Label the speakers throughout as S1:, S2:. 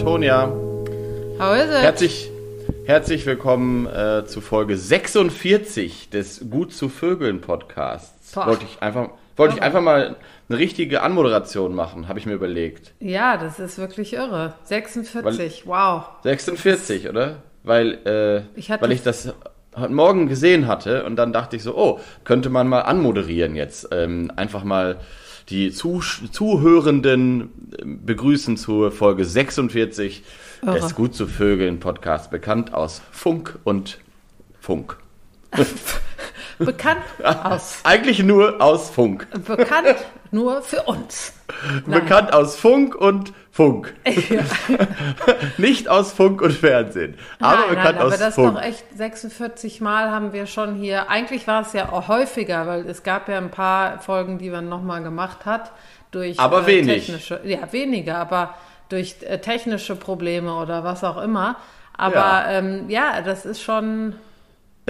S1: Antonia.
S2: How is it?
S1: Herzlich, herzlich willkommen äh, zu Folge 46 des Gut zu Vögeln Podcasts.
S2: Boah.
S1: Wollte ich einfach, wollte ich einfach mal eine richtige Anmoderation machen, habe ich mir überlegt.
S2: Ja, das ist wirklich irre. 46, wow.
S1: 46, oder? Weil, äh,
S2: Ich
S1: weil ich das heute Morgen gesehen hatte und dann dachte ich so, oh, könnte man mal anmoderieren jetzt. Ähm, einfach mal die Zuh Zuhörenden ähm, begrüßen zur Folge 46
S2: Irre.
S1: des Gut zu Vögeln Podcast, bekannt aus Funk und Funk.
S2: Bekannt aus.
S1: Eigentlich nur aus Funk.
S2: Bekannt nur für uns. Nein.
S1: Bekannt aus Funk und Funk.
S2: Ja.
S1: Nicht aus Funk und Fernsehen. Aber
S2: nein,
S1: bekannt
S2: nein, aber
S1: aus
S2: das ist
S1: Funk.
S2: doch echt 46 Mal haben wir schon hier. Eigentlich war es ja auch häufiger, weil es gab ja ein paar Folgen, die man nochmal gemacht hat. Durch
S1: Aber wenig.
S2: technische, ja, weniger, aber durch äh, technische Probleme oder was auch immer. Aber
S1: ja,
S2: ähm, ja das ist schon.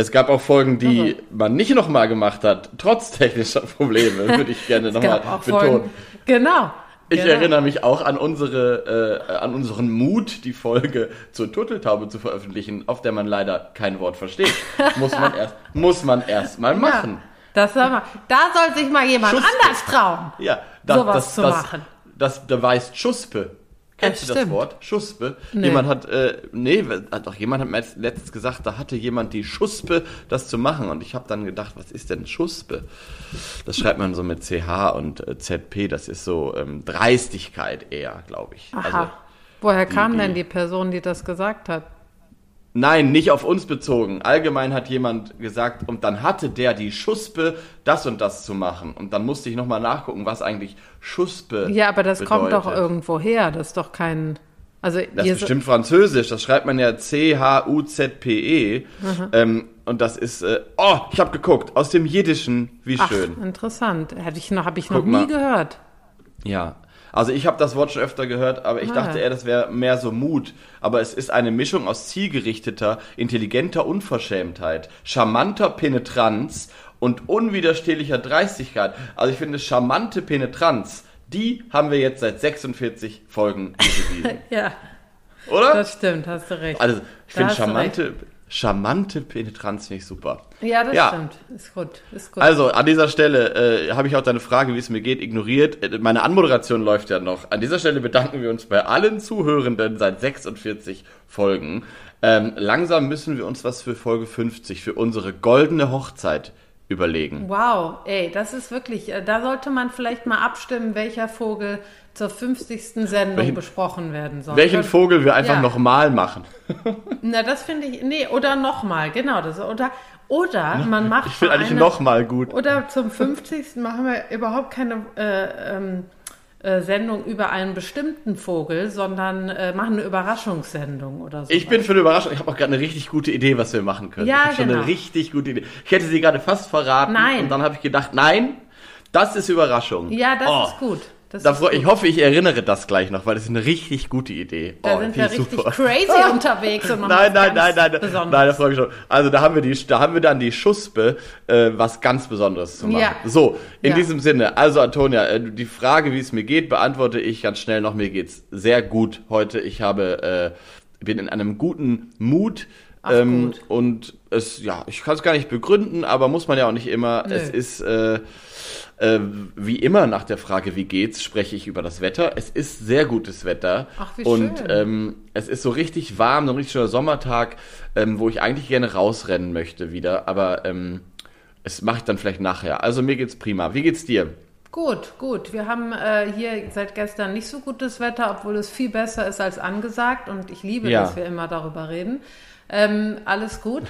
S1: Es gab auch Folgen, die
S2: Irre.
S1: man nicht nochmal gemacht hat, trotz technischer Probleme, würde ich gerne nochmal betonen.
S2: Folgen. Genau.
S1: Ich
S2: genau.
S1: erinnere mich auch an unsere, äh, an unseren Mut, die Folge zur Turteltaube zu veröffentlichen, auf der man leider kein Wort versteht. muss man erst, muss man erst mal machen.
S2: Ja, das sag mal, da soll sich mal jemand
S1: Schuss-
S2: anders trauen.
S1: Ja, das,
S2: Sowas
S1: das,
S2: zu
S1: das,
S2: machen.
S1: Das beweist Schuspe. Kennst
S2: Das
S1: du das. Wort? Schuspe?
S2: Nee.
S1: Jemand hat, äh, nee, doch jemand hat mir letztens gesagt, da hatte jemand die Schuspe, das zu machen. Und ich habe dann gedacht, was ist denn Schuspe? Das schreibt man so mit CH und äh, ZP, das ist so ähm, Dreistigkeit eher, glaube ich.
S2: Aha.
S1: Also,
S2: Woher kam
S1: die-
S2: denn die Person, die das gesagt hat?
S1: Nein, nicht auf uns bezogen. Allgemein hat jemand gesagt, und dann hatte der die Schuspe, das und das zu machen. Und dann musste ich nochmal nachgucken, was eigentlich Schuspe
S2: Ja, aber das kommt doch
S1: bedeutet.
S2: irgendwo her. Das ist doch kein. Also
S1: Das ist bestimmt Französisch, das schreibt man ja C-H-U-Z-P-E. Ähm, und das ist, äh, oh, ich habe geguckt, aus dem Jiddischen, wie
S2: Ach,
S1: schön.
S2: interessant. Hätte ich noch, habe ich noch nie
S1: mal.
S2: gehört.
S1: Ja. Also ich habe das Wort schon öfter gehört, aber ich
S2: Ah.
S1: dachte eher, das wäre mehr so Mut. Aber es ist eine Mischung aus zielgerichteter, intelligenter Unverschämtheit, charmanter Penetranz und unwiderstehlicher Dreistigkeit. Also ich finde, charmante Penetranz, die haben wir jetzt seit 46 Folgen bewiesen.
S2: Ja,
S1: Oder?
S2: das stimmt, hast du recht.
S1: Also, ich
S2: Da
S1: finde charmante, charmante Penetranz finde ich super.
S2: ja, das
S1: ja.
S2: stimmt. Ist gut. Ist gut.
S1: Also, an dieser Stelle äh, habe ich auch deine Frage, wie es mir geht, ignoriert. Äh, Meine Anmoderation läuft ja noch. An dieser Stelle bedanken wir uns bei allen Zuhörenden seit 46 Folgen. Ähm, langsam müssen wir uns was für Folge 50, für unsere goldene Hochzeit überlegen.
S2: wow, ey, das ist wirklich, äh, da sollte man vielleicht mal abstimmen, welcher Vogel zur 50. Sendung
S1: Welchen-
S2: besprochen werden soll.
S1: Welchen Vogel wir einfach
S2: Ja.
S1: nochmal machen.
S2: Na, das finde ich, nee, oder nochmal, genau, das, oder, oder man macht
S1: Ich finde eigentlich nochmal gut.
S2: Oder zum 50. machen wir überhaupt keine äh, ähm, äh, Sendung über einen bestimmten Vogel, sondern äh, machen eine Überraschungssendung oder so.
S1: Ich bin für eine Überraschung. Ich habe auch gerade eine richtig gute Idee, was wir machen können.
S2: Ja,
S1: ich habe schon eine
S2: genau.
S1: richtig gute Idee. Ich hätte sie gerade fast verraten.
S2: Nein.
S1: Und dann habe ich gedacht, nein, das ist Überraschung.
S2: Ja, das
S1: Oh,
S2: ist gut. Das
S1: Da
S2: ist
S1: freu,
S2: gut.
S1: ich hoffe, ich erinnere das gleich noch, weil das ist eine richtig gute Idee.
S2: Da
S1: oh,
S2: sind wir
S1: ich
S2: richtig
S1: super.
S2: crazy unterwegs und machen
S1: Nein, nein, nein, nein, nein,
S2: Besonderes.
S1: nein, da freue ich schon. Also da haben wir die, da haben wir dann die Schuspe, äh, was ganz Besonderes zu machen.
S2: Ja.
S1: So, in
S2: Ja.
S1: diesem Sinne, also Antonia, äh, die Frage, wie es mir geht, beantworte ich ganz schnell noch. Mir geht's sehr gut heute. Ich habe, äh, bin in einem guten Mut.
S2: Ach,
S1: ähm,
S2: gut.
S1: Und es, ja, ich kann es gar nicht begründen, aber muss man ja auch nicht immer.
S2: Nö.
S1: Es ist äh, äh, wie immer nach der Frage, wie geht's, spreche ich über das Wetter. Es ist sehr gutes Wetter.
S2: Ach, wie
S1: und
S2: schön.
S1: ähm, es ist so richtig warm, so ein richtig schöner Sommertag, ähm, wo ich eigentlich gerne rausrennen möchte wieder, aber ähm, es mache ich dann vielleicht nachher. Also mir geht's prima. Wie geht's dir?
S2: Gut, gut. Wir haben äh, hier seit gestern nicht so gutes Wetter, obwohl es viel besser ist als angesagt. Und ich liebe,
S1: Ja.
S2: dass wir immer darüber reden. Ähm, alles gut.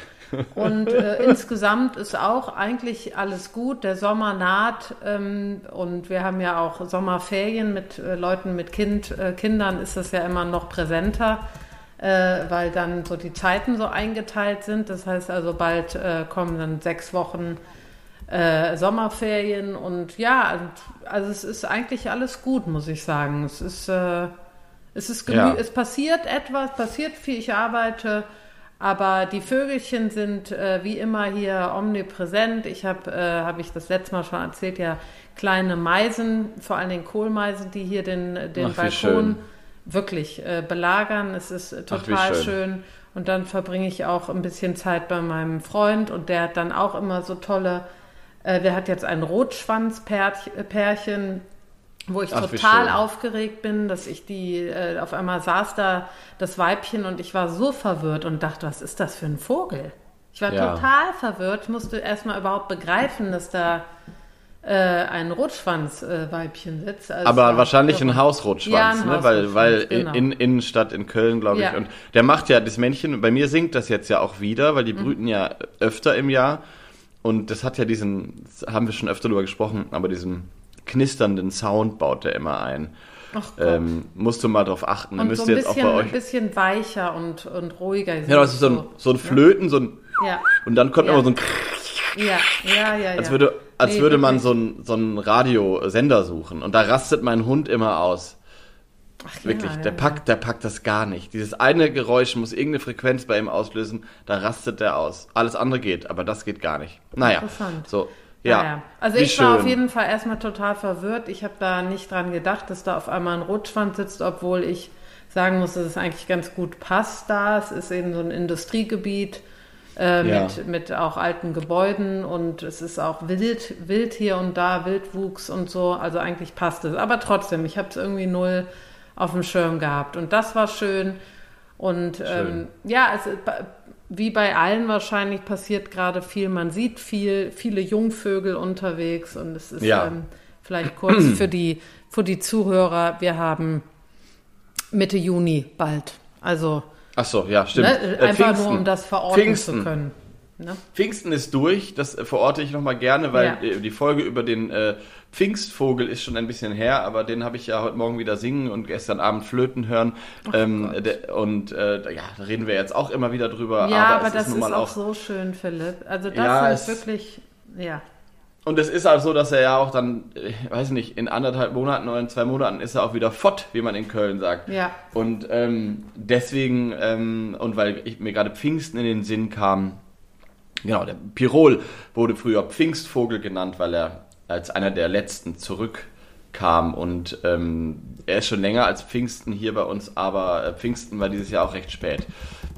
S2: Und äh, insgesamt ist auch eigentlich alles gut. Der Sommer naht ähm, und wir haben ja auch Sommerferien mit äh, Leuten mit Kind, äh, Kindern ist das ja immer noch präsenter, äh, weil dann so die Zeiten so eingeteilt sind. Das heißt also bald äh, kommen dann sechs Wochen äh, Sommerferien und ja, und- also es ist eigentlich alles gut, muss ich sagen. Es ist, es ist
S1: Ja.
S2: es passiert etwas, passiert viel, ich arbeite, aber die Vögelchen sind äh, wie immer hier omnipräsent. Ich habe, äh, habe ich das letzte Mal schon erzählt, ja kleine Meisen, vor allem den Kohlmeisen, die hier den, den
S1: Ach,
S2: Balkon wirklich äh, belagern. Es ist äh,
S1: Ach,
S2: total
S1: schön.
S2: schön. Und dann verbringe ich auch ein bisschen Zeit bei meinem Freund und der hat dann auch immer so tolle, äh, der hat jetzt ein Rotschwanzpärchen, wo ich
S1: Ach,
S2: total aufgeregt bin, dass ich die, äh, auf einmal saß da das Weibchen und ich war so verwirrt und dachte, was ist das für ein Vogel? Ich war
S1: Ja.
S2: total verwirrt, musste erstmal überhaupt begreifen, dass da äh, ein Rotschwanzweibchen sitzt. Also
S1: Aber wahrscheinlich ein. Hausrotschwanz,
S2: Ja, ein
S1: ne? weil, weil
S2: genau.
S1: in Innenstadt in Köln, glaube ich.
S2: Ja.
S1: Und der macht ja das Männchen, bei mir singt das jetzt ja auch wieder, weil die
S2: Mhm.
S1: brüten ja öfter im Jahr. Und das hat ja diesen, haben wir schon öfter drüber gesprochen, aber diesen knisternden Sound baut der immer ein.
S2: Ach Gott.
S1: Ähm, musst du mal drauf achten. Da
S2: und
S1: müsst
S2: so
S1: ihr
S2: ein
S1: jetzt auch
S2: bisschen,
S1: bei
S2: ein
S1: euch.
S2: bisschen weicher und, und ruhiger.
S1: Ja, das ist so ein, so ein Flöten, so ein.
S2: Ja,
S1: Und dann kommt
S2: Ja.
S1: immer so ein.
S2: ja, ja, ja.
S1: Als
S2: ja.
S1: würde, als
S2: Nee,
S1: würde man so einen so einen Radiosender suchen. Und da rastet mein Hund immer aus.
S2: Ach,
S1: Wirklich,
S2: ja,
S1: der
S2: ja,
S1: packt, der packt das gar nicht. Dieses eine Geräusch muss irgendeine Frequenz bei ihm auslösen, da rastet der aus. Alles andere geht, aber das geht gar nicht. Naja,
S2: Interessant.
S1: so,
S2: Ja.
S1: ja.
S2: Also ich war auf
S1: schön.
S2: jeden Fall erstmal total verwirrt. Ich habe da nicht dran gedacht, dass da auf einmal ein Rotschwanz sitzt, obwohl ich sagen muss, dass es eigentlich ganz gut passt da. Es ist eben so ein Industriegebiet äh,
S1: Ja.
S2: mit, mit auch alten Gebäuden und es ist auch wild, wild hier und da, Wildwuchs und so. Also eigentlich passt es. Aber trotzdem, ich habe es irgendwie null auf dem Schirm gehabt. Und das war schön. Und ähm, ja, es, wie bei allen wahrscheinlich passiert gerade viel. Man sieht viel, viele Jungvögel unterwegs und es ist
S1: Ja.
S2: ähm, vielleicht kurz für die, für die Zuhörer. Wir haben Mitte Juni bald. Also
S1: Ach so, ja, stimmt.
S2: ne,
S1: Äh,
S2: einfach
S1: Pfingsten.
S2: nur, um das verorten
S1: Pfingsten.
S2: zu können. Ne?
S1: Pfingsten ist durch, das äh, verorte ich nochmal gerne, weil
S2: Ja.
S1: äh, die Folge über den äh, Pfingstvogel ist schon ein bisschen her, aber den habe ich ja heute Morgen wieder singen und gestern Abend flöten hören. ähm, der, und äh, ja, da reden wir jetzt auch immer wieder drüber.
S2: Ja,
S1: aber,
S2: aber, das
S1: ist
S2: ist, auch
S1: auch
S2: so schön, Philipp. Also das
S1: Ja, es-
S2: wirklich, ja.
S1: Und es ist halt so, dass er ja auch dann, ich weiß nicht, in anderthalb Monaten oder in zwei Monaten ist er auch wieder fott, wie man in Köln sagt.
S2: Ja.
S1: Und ähm, deswegen, ähm, und weil ich, mir gerade Pfingsten in den Sinn kam, genau, der Pirol wurde früher Pfingstvogel genannt, weil er als einer der letzten zurückkam. Und ähm, er ist schon länger als Pfingsten hier bei uns, aber äh, Pfingsten war dieses Jahr auch recht spät.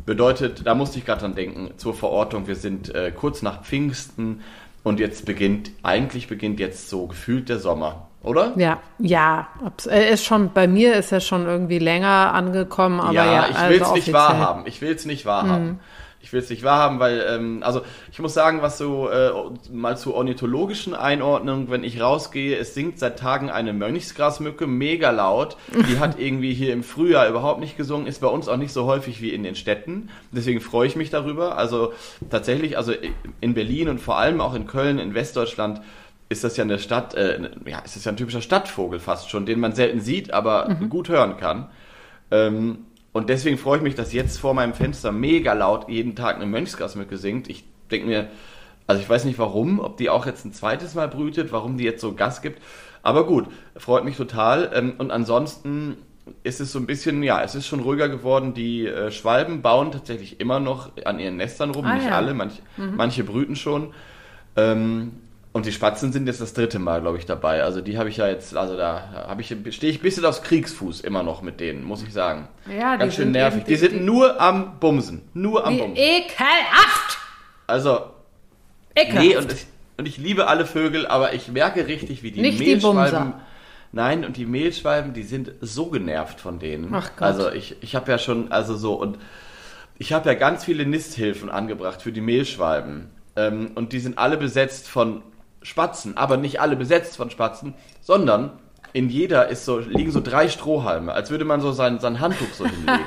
S1: Bedeutet, da musste ich gerade dran denken, zur Verortung, wir sind äh, kurz nach Pfingsten und jetzt beginnt, eigentlich beginnt jetzt so gefühlt der Sommer, oder?
S2: Ja, ja. Er ist schon, bei mir ist er schon irgendwie länger angekommen, aber ja,
S1: ja, ich
S2: also
S1: will es nicht
S2: offiziell.
S1: wahrhaben. Ich will es nicht wahrhaben. Ich will es nicht wahrhaben, weil, ähm, also ich muss sagen, was so äh, mal zur ornithologischen Einordnung, wenn ich rausgehe, es singt seit Tagen eine Mönchsgrasmücke, mega laut. Die hat irgendwie hier im Frühjahr überhaupt nicht gesungen, ist bei uns auch nicht so häufig wie in den Städten. Deswegen freue ich mich darüber. Also tatsächlich, also in Berlin und vor allem auch in Köln, in Westdeutschland, ist das ja eine Stadt, äh, ja, ist das ja ein typischer Stadtvogel fast schon, den man selten sieht, aber gut hören kann. Ähm, und deswegen freue ich mich, dass jetzt vor meinem Fenster mega laut jeden Tag eine Mönchsgrasmücke singt. Ich denke mir, also ich weiß nicht warum, ob die auch jetzt ein zweites Mal brütet, warum die jetzt so Gas gibt. Aber gut, freut mich total. Ähm, Und ansonsten ist es so ein bisschen, ja, es ist schon ruhiger geworden. Die äh, Schwalben bauen tatsächlich immer noch an ihren Nestern rum,
S2: Ah,
S1: nicht
S2: ja.
S1: alle, manche, manche brüten schon. Ähm, und die Spatzen sind jetzt das dritte Mal, glaube ich, dabei. Also die habe ich ja jetzt, also da habe ich, stehe ich ein bisschen aufs Kriegsfuß immer noch mit denen, muss ich sagen.
S2: Ja, die
S1: Ganz schön
S2: sind
S1: nervig.
S2: eben-
S1: Die, sind nur am Bumsen. Nur am Bumsen.
S2: ekelhaft!
S1: Also,
S2: Ekelhaft.
S1: nee, und ich, und ich liebe alle Vögel, aber ich merke richtig, wie die
S2: Nicht die
S1: Mehlschwalben.
S2: Bumser.
S1: Nein, und die Mehlschwalben, die sind so genervt von denen.
S2: Ach Gott.
S1: Also ich, ich habe ja schon, also so, und ich habe ja ganz viele Nisthilfen angebracht für die Mehlschwalben. Ähm, und die sind alle besetzt von Spatzen, aber nicht alle besetzt von Spatzen, sondern in jeder ist so, liegen so drei Strohhalme, als würde man so sein, sein Handtuch so hinlegen.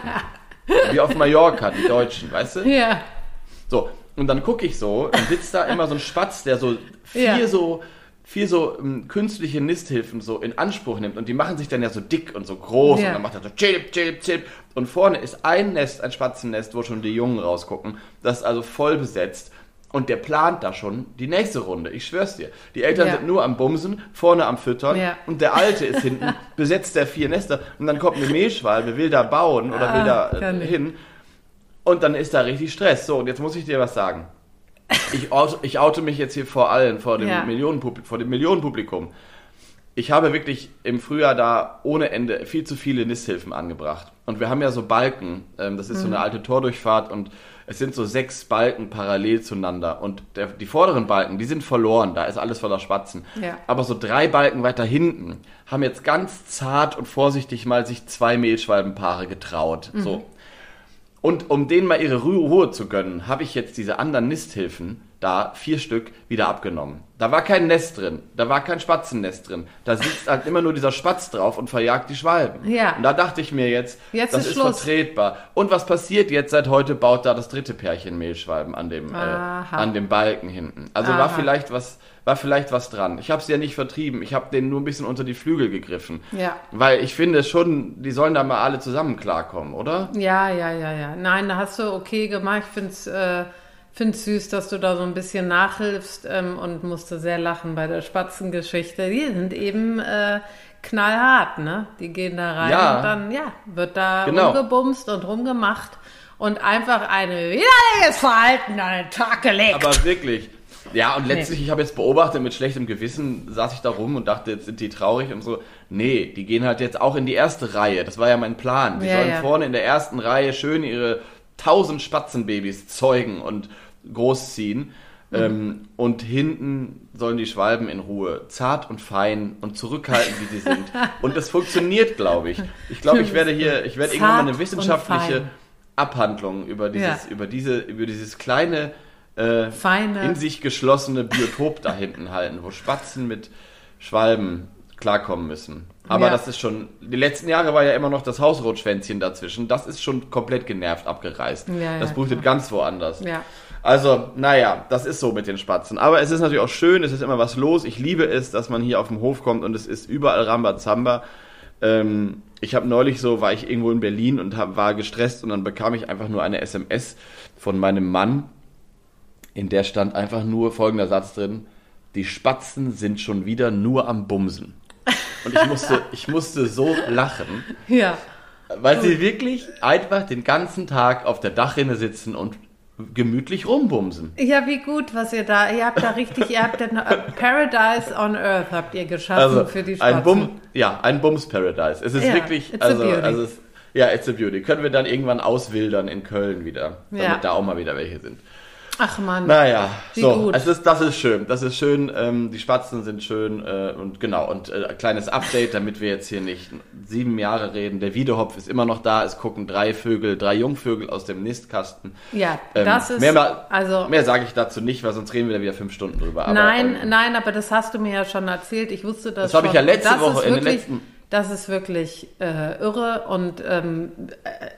S1: Wie auf Mallorca, die Deutschen, weißt du?
S2: ja.
S1: So, und dann gucke ich so, dann sitzt da immer so ein Spatz, der so vier
S2: Ja.
S1: so vier so ähm, künstliche Nisthilfen so in Anspruch nimmt und die machen sich dann ja so dick und so groß
S2: Ja.
S1: und dann macht er so chip, chip, chip und vorne ist ein Nest, ein Spatzennest, wo schon die Jungen rausgucken, das ist also voll besetzt und der plant da schon die nächste Runde, ich schwör's dir. Die Eltern
S2: Ja.
S1: sind nur am Bumsen, vorne am Füttern
S2: Ja.
S1: und der Alte ist hinten, besetzt der vier Nester und dann kommt eine Mehlschwalbe, will da bauen oder will
S2: Ah,
S1: da
S2: kann
S1: äh, hin und dann ist da richtig Stress. So, und jetzt muss ich dir was sagen. Ich oute, ich oute mich jetzt hier vor allen, vor dem,
S2: Ja.
S1: Millionenpublik, vor dem Millionenpublikum. ich habe wirklich im Frühjahr da ohne Ende viel zu viele Nisthilfen angebracht. Und wir haben ja so Balken, ähm, das ist so eine alte Tordurchfahrt und es sind so sechs Balken parallel zueinander. Und der, die vorderen Balken, die sind verloren, da ist alles voller Spatzen.
S2: Ja.
S1: Aber so drei Balken weiter hinten haben jetzt ganz zart und vorsichtig mal sich zwei Mehlschwalbenpaare getraut. So. Und um denen mal ihre Ruhe zu gönnen, habe ich jetzt diese anderen Nisthilfen da vier Stück wieder abgenommen. Da war kein Nest drin, da war kein Spatzennest drin. Da sitzt halt immer nur dieser Spatz drauf und verjagt die Schwalben.
S2: Ja.
S1: Und da dachte ich mir jetzt,
S2: Jetzt
S1: das
S2: ist
S1: ist, vertretbar. Und was passiert jetzt? Seit heute baut da das dritte Pärchen Mehlschwalben an dem, äh, an dem Balken hinten. Also
S2: Aha.
S1: war vielleicht was, war vielleicht was dran. Ich habe sie ja nicht vertrieben. Ich habe denen nur ein bisschen unter die Flügel gegriffen.
S2: Ja.
S1: Weil ich finde schon, die sollen da mal alle zusammen klarkommen, oder?
S2: Ja, ja, ja, ja. Nein, da hast du okay gemacht. Ich finde es äh, find's süß, dass du da so ein bisschen nachhilfst ähm, und musste sehr lachen bei der Spatzengeschichte. Die sind eben äh, knallhart, ne? Die gehen da rein
S1: Ja.
S2: und dann, ja, wird da
S1: Genau.
S2: rumgebumst und rumgemacht und einfach ein widerliches Verhalten an den Tag gelegt.
S1: Aber wirklich. Ja, und letztlich, ich habe jetzt beobachtet, mit schlechtem Gewissen saß ich da rum und dachte, jetzt sind die traurig und so. Nee, die gehen halt jetzt auch in die erste Reihe. Das war ja mein Plan. Die
S2: Ja,
S1: sollen
S2: ja.
S1: vorne in der ersten Reihe schön ihre tausend Spatzenbabys zeugen und großziehen.
S2: Mhm.
S1: Ähm, und hinten sollen die Schwalben in Ruhe, zart und fein und zurückhaltend, wie sie sind. Und das funktioniert, glaube ich. Ich glaube, ich werde hier, ich werde irgendwann mal eine wissenschaftliche. Abhandlung über dieses,
S2: Ja.
S1: über diese, über dieses kleine, äh,
S2: Feine.
S1: in sich geschlossene Biotop da hinten halten, wo Spatzen mit Schwalben klarkommen müssen. Aber
S2: Ja.
S1: das ist schon, die letzten Jahre war ja immer noch das Hausrotschwänzchen dazwischen. Das ist schon komplett genervt abgereist.
S2: Ja,
S1: das brütet ganz woanders.
S2: Ja.
S1: Also, naja, das ist so mit den Spatzen. Aber es ist natürlich auch schön, es ist immer was los. Ich liebe es, dass man hier auf den Hof kommt und es ist überall Rambazamba. Ähm, ich habe neulich so, war ich irgendwo in Berlin und hab, war gestresst und dann bekam ich einfach nur eine SMS von meinem Mann, in der stand einfach nur folgender Satz drin: Die Spatzen sind schon wieder nur am Bumsen. Und ich musste, ich musste so lachen,
S2: Ja.
S1: weil sie wirklich einfach den ganzen Tag auf der Dachrinne sitzen und gemütlich rumbumsen.
S2: Ja, wie gut, was ihr da, ihr habt da richtig, ihr habt den äh, Paradise on Earth habt ihr geschaffen
S1: Also
S2: für die Spatzen.
S1: ein Bum, ja, ein Bums Paradise. Es ist
S2: Ja,
S1: wirklich, also, also es, ja, it's a beauty. Können wir dann irgendwann auswildern in Köln wieder, damit
S2: Ja.
S1: da auch mal wieder welche sind.
S2: Ach man.
S1: Naja,
S2: Wie
S1: so,
S2: gut.
S1: es ist, das ist schön, das ist schön, ähm, die Spatzen sind schön äh, und genau, und äh, ein kleines Update, damit wir jetzt hier nicht sieben Jahre reden. Der Wiedehopf ist immer noch da, es gucken drei Vögel, drei Jungvögel aus dem Nistkasten.
S2: Ja,
S1: Ähm,
S2: das ist,
S1: mehr,
S2: also,
S1: mehr sage ich dazu nicht, weil sonst reden wir da wieder fünf Stunden drüber. Aber,
S2: nein,
S1: ähm,
S2: nein, aber das hast du mir ja schon erzählt. Ich wusste das,
S1: Das habe ich ja letzte Woche in den letzten-
S2: Das ist wirklich äh, irre und ähm,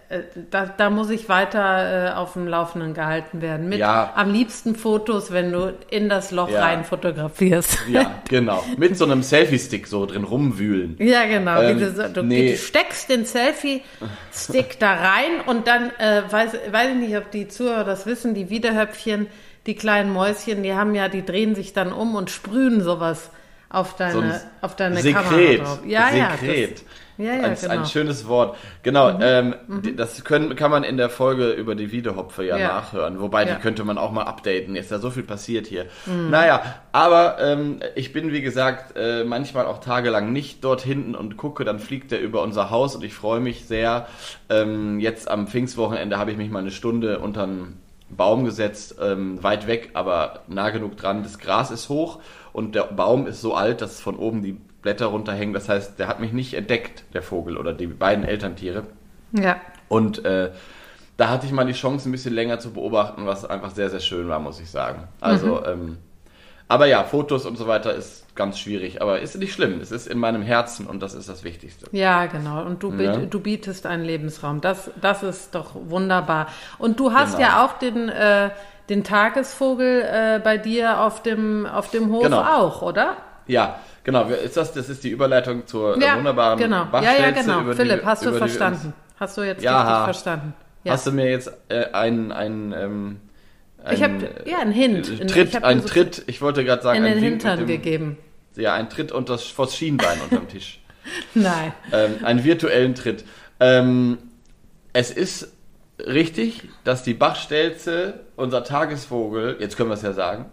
S2: äh, äh, da, da muss ich weiter äh, auf dem Laufenden gehalten werden. Mit
S1: Ja.
S2: am liebsten Fotos, wenn du in das Loch
S1: Ja.
S2: rein fotografierst.
S1: Ja, genau. Mit so einem Selfie-Stick so drin rumwühlen.
S2: Ja, genau.
S1: Ähm,
S2: du, du,
S1: nee.
S2: du steckst den Selfie-Stick da rein und dann, äh, weiß, weiß ich nicht, ob die Zuhörer das wissen, die Wiederhöpfchen, die kleinen Mäuschen, die haben ja, die drehen sich dann um und sprühen sowas auf deine,
S1: So
S2: auf deine
S1: Sekret.
S2: Kamera drauf. Ja,
S1: Sekret.
S2: ja. Das, ja, ja,
S1: ein,
S2: genau.
S1: ein schönes Wort. Genau, ähm, die- das können, kann man in der Folge über die Wiedehopfe ja,
S2: Ja.
S1: nachhören. Wobei,
S2: Ja. Mhm.
S1: die könnte man auch mal updaten. Ist ja so viel passiert hier. Naja, aber ähm, ich bin, wie gesagt, äh, manchmal auch tagelang nicht dort hinten und gucke, dann fliegt er über unser Haus und ich freue mich sehr. Ähm, jetzt am Pfingstwochenende habe ich mich mal eine Stunde unter einen Baum gesetzt, ähm, weit weg, aber nah genug dran. Das Gras ist hoch und der Baum ist so alt, dass von oben die Blätter runterhängen. Das heißt, der hat mich nicht entdeckt, der Vogel oder die beiden Elterntiere.
S2: ja.
S1: Und äh, da hatte ich mal die Chance, ein bisschen länger zu beobachten, was einfach sehr, sehr schön war, muss ich sagen. Also, ähm, aber ja, Fotos und so weiter ist ganz schwierig, aber ist nicht schlimm. Es ist in meinem Herzen und das ist das Wichtigste.
S2: Ja, genau. Und du,
S1: Ja.
S2: du bietest einen Lebensraum. Das, das ist doch wunderbar. Und du hast
S1: Genau.
S2: ja auch den, äh, den Tagesvogel äh, bei dir auf dem, auf dem Hof
S1: Genau.
S2: auch, oder?
S1: Ja, genau. Ist das, das ist die Überleitung zur äh,
S2: Ja,
S1: wunderbaren
S2: genau. Ja, ja, genau.
S1: über die
S2: Philipp,
S1: wir-
S2: hast du
S1: die
S2: verstanden? Hast du jetzt
S1: Ja.
S2: richtig verstanden? Ja.
S1: Hast du mir jetzt äh, einen, einen, ähm,
S2: Ich hab-
S1: einen,
S2: ja, einen Hint.
S1: äh,
S2: Ich
S1: Tritt,
S2: hab
S1: einen
S2: so
S1: Tritt, ich wollte gerade sagen,
S2: in den Hintern
S1: dem,
S2: gegeben.
S1: Ja, ein Tritt unter das, Schienbein unterm Tisch.
S2: Nein.
S1: ähm, einen virtuellen Tritt. Ähm, es ist richtig, dass die Bachstelze, unser Tagesvogel, jetzt können wir es ja sagen.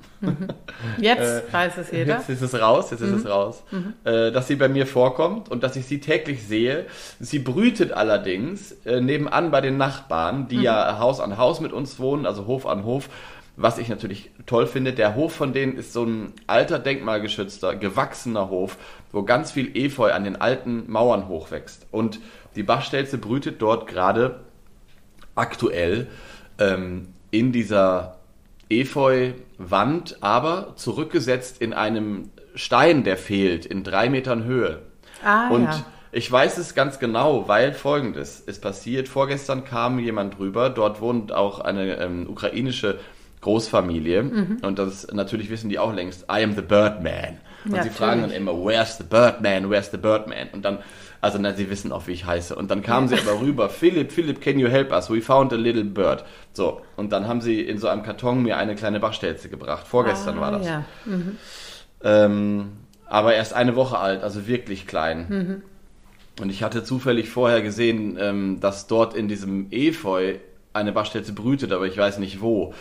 S2: Jetzt weiß es jeder.
S1: Jetzt ist es raus, jetzt ist es raus. Äh, dass sie bei mir vorkommt und dass ich sie täglich sehe. Sie brütet allerdings äh, nebenan bei den Nachbarn, die ja Haus an Haus mit uns wohnen, also Hof an Hof. Was ich natürlich toll finde, der Hof von denen ist so ein alter, denkmalgeschützter, gewachsener Hof, wo ganz viel Efeu an den alten Mauern hochwächst. Und die Bachstelze brütet dort gerade aktuell ähm, in dieser Efeu-Wand, aber zurückgesetzt in einem Stein, der fehlt, in drei Metern Höhe.
S2: Ah,
S1: Und
S2: ja.
S1: ich weiß es ganz genau, weil folgendes ist passiert. Vorgestern kam jemand rüber, dort wohnt auch eine ähm, ukrainische Großfamilie
S2: Mhm.
S1: und das natürlich wissen die auch längst, I am the Birdman. Und
S2: Ja,
S1: sie fragen dann immer, where's the Birdman, where's the Birdman? Und dann, also na, sie wissen auch, wie ich heiße. Und dann kamen sie aber rüber, Philip, Philip, can you help us? We found a little bird. So, und dann haben sie in so einem Karton mir eine kleine Bachstelze gebracht. Vorgestern
S2: ah,
S1: war das.
S2: Ja.
S1: Ähm, aber erst eine Woche alt, also wirklich klein.
S2: Mhm.
S1: Und ich hatte zufällig vorher gesehen, ähm, dass dort in diesem Efeu eine Bachstelze brütet, aber ich weiß nicht wo.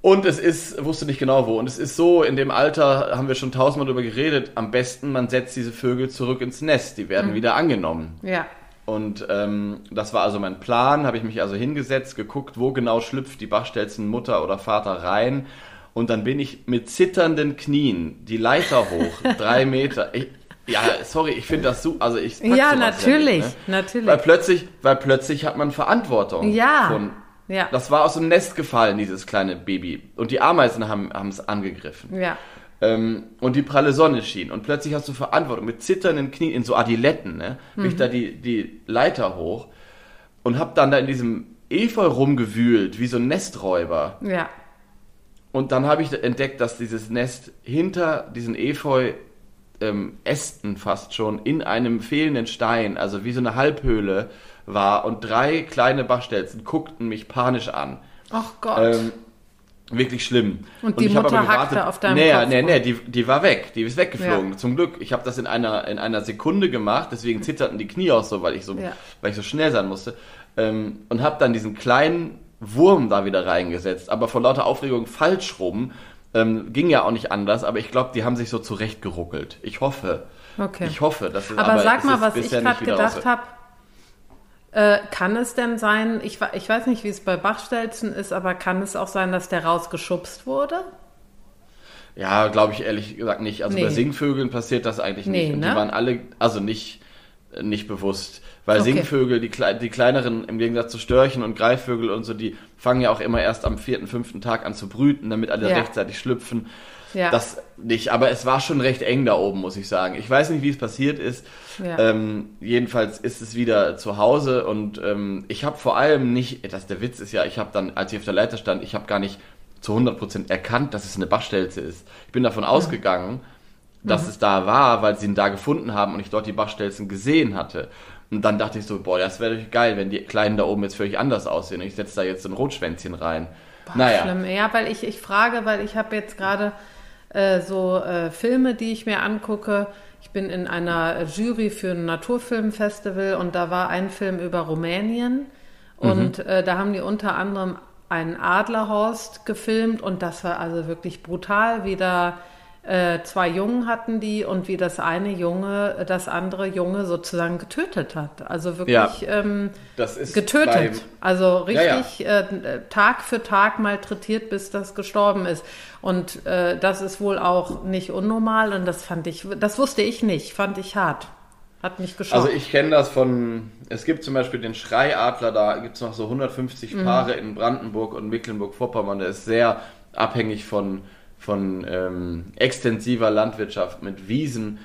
S1: Und es ist, wusste nicht genau wo. Und es ist so, in dem Alter haben wir schon tausendmal darüber geredet, am besten man setzt diese Vögel zurück ins Nest, die
S2: Mhm.
S1: werden wieder angenommen.
S2: ja.
S1: Und ähm, das war also mein Plan, habe ich mich also hingesetzt, geguckt, wo genau schlüpft die Bachstelzen Mutter oder Vater rein. Und dann bin ich mit zitternden Knien die Leiter hoch, drei Meter. Ich, ja, sorry, ich finde das so, also ich
S2: Ja, natürlich,
S1: nicht, ne?
S2: natürlich.
S1: Weil plötzlich, weil plötzlich hat man Verantwortung.
S2: Ja,
S1: Von,
S2: ja.
S1: Das war aus dem Nest gefallen, dieses kleine Baby. Und die Ameisen haben es angegriffen.
S2: Ja.
S1: Ähm, und die pralle Sonne schien. Und plötzlich hast du Verantwortung mit zitternden Knien in so Adiletten, ne? Bin ich da die, die Leiter hoch und hab dann da in diesem Efeu rumgewühlt, wie so ein Nesträuber.
S2: Ja.
S1: Und dann habe ich entdeckt, dass dieses Nest hinter diesen Efeu ähm, Ästen fast schon in einem fehlenden Stein, also wie so eine Halbhöhle war. Und drei kleine Bachstelzen guckten mich panisch an.
S2: Ach Gott.
S1: Ähm, wirklich schlimm.
S2: Und die
S1: ich hab
S2: Mutter
S1: aber
S2: hackte auf deinem
S1: nee,
S2: Kopf
S1: Nee, nee, die, die war weg. Die ist weggeflogen.
S2: Ja.
S1: Zum Glück. Ich habe das in einer, in einer Sekunde gemacht, deswegen zitterten die Knie auch so, weil ich so,
S2: Ja.
S1: weil ich so schnell sein musste. Ähm, und habe dann diesen kleinen Wurm da wieder reingesetzt, aber vor lauter Aufregung falsch rum. Ähm, ging ja auch nicht anders, aber ich glaube, die haben sich so zurechtgeruckelt. Ich hoffe.
S2: Okay.
S1: Ich hoffe, dass es
S2: Aber, sag
S1: es
S2: mal, was ich gerade gedacht habe. Äh, kann es denn sein, ich, ich weiß nicht, wie es bei Bachstelzen ist, aber kann es auch sein, dass der rausgeschubst wurde?
S1: Ja, glaube ich ehrlich gesagt nicht. Also
S2: Nee.
S1: bei Singvögeln passiert das eigentlich
S2: Nee,
S1: nicht. Und
S2: ne?
S1: die waren alle, also nicht, nicht bewusst. Weil
S2: Okay.
S1: Singvögel, die, die kleineren, im Gegensatz zu Störchen und Greifvögel und so, die fangen ja auch immer erst am vierten, fünften Tag an zu brüten, damit alle
S2: Ja.
S1: rechtzeitig schlüpfen.
S2: Ja.
S1: Das nicht, aber es war schon recht eng da oben, muss ich sagen. Ich weiß nicht, wie es passiert ist.
S2: Ja.
S1: Ähm, jedenfalls ist es wieder zu Hause und ähm, ich habe vor allem nicht, das der Witz ist ja, ich habe dann, als ich auf der Leiter stand, ich habe gar nicht zu 100% erkannt, dass es eine Bachstelze ist. Ich bin davon ausgegangen, dass es da war, weil sie ihn da gefunden haben und ich dort die Bachstelzen gesehen hatte. Und dann dachte ich so, boah, das wäre doch geil, wenn die Kleinen da oben jetzt völlig anders aussehen. Und ich setze da jetzt so ein Rotschwänzchen rein. naja.
S2: Schlimm. Ja, weil ich, ich frage, weil ich habe jetzt gerade äh, so äh, Filme, die ich mir angucke. Ich bin in einer Jury für ein Naturfilmfestival und da war ein Film über Rumänien und äh, da haben die unter anderem einen Adlerhorst gefilmt und das war also wirklich brutal, wie da zwei Jungen hatten die und wie das eine Junge äh, das andere Junge sozusagen getötet hat. Also wirklich ähm,
S1: Das ist
S2: getötet.
S1: bei-
S2: Also
S1: Ja, ja.
S2: richtig Äh, Tag für Tag malträtiert, bis das gestorben ist. Und äh, das ist wohl auch nicht unnormal und das fand ich, das wusste ich nicht, fand ich hart. Hat mich geschockt.
S1: Also ich kenne das von, es gibt zum Beispiel den Schreiadler, da gibt es noch so 150
S2: Mhm.
S1: Paare in Brandenburg und Mecklenburg-Vorpommern, der ist sehr abhängig von, von ähm, extensiver Landwirtschaft mit Wiesen.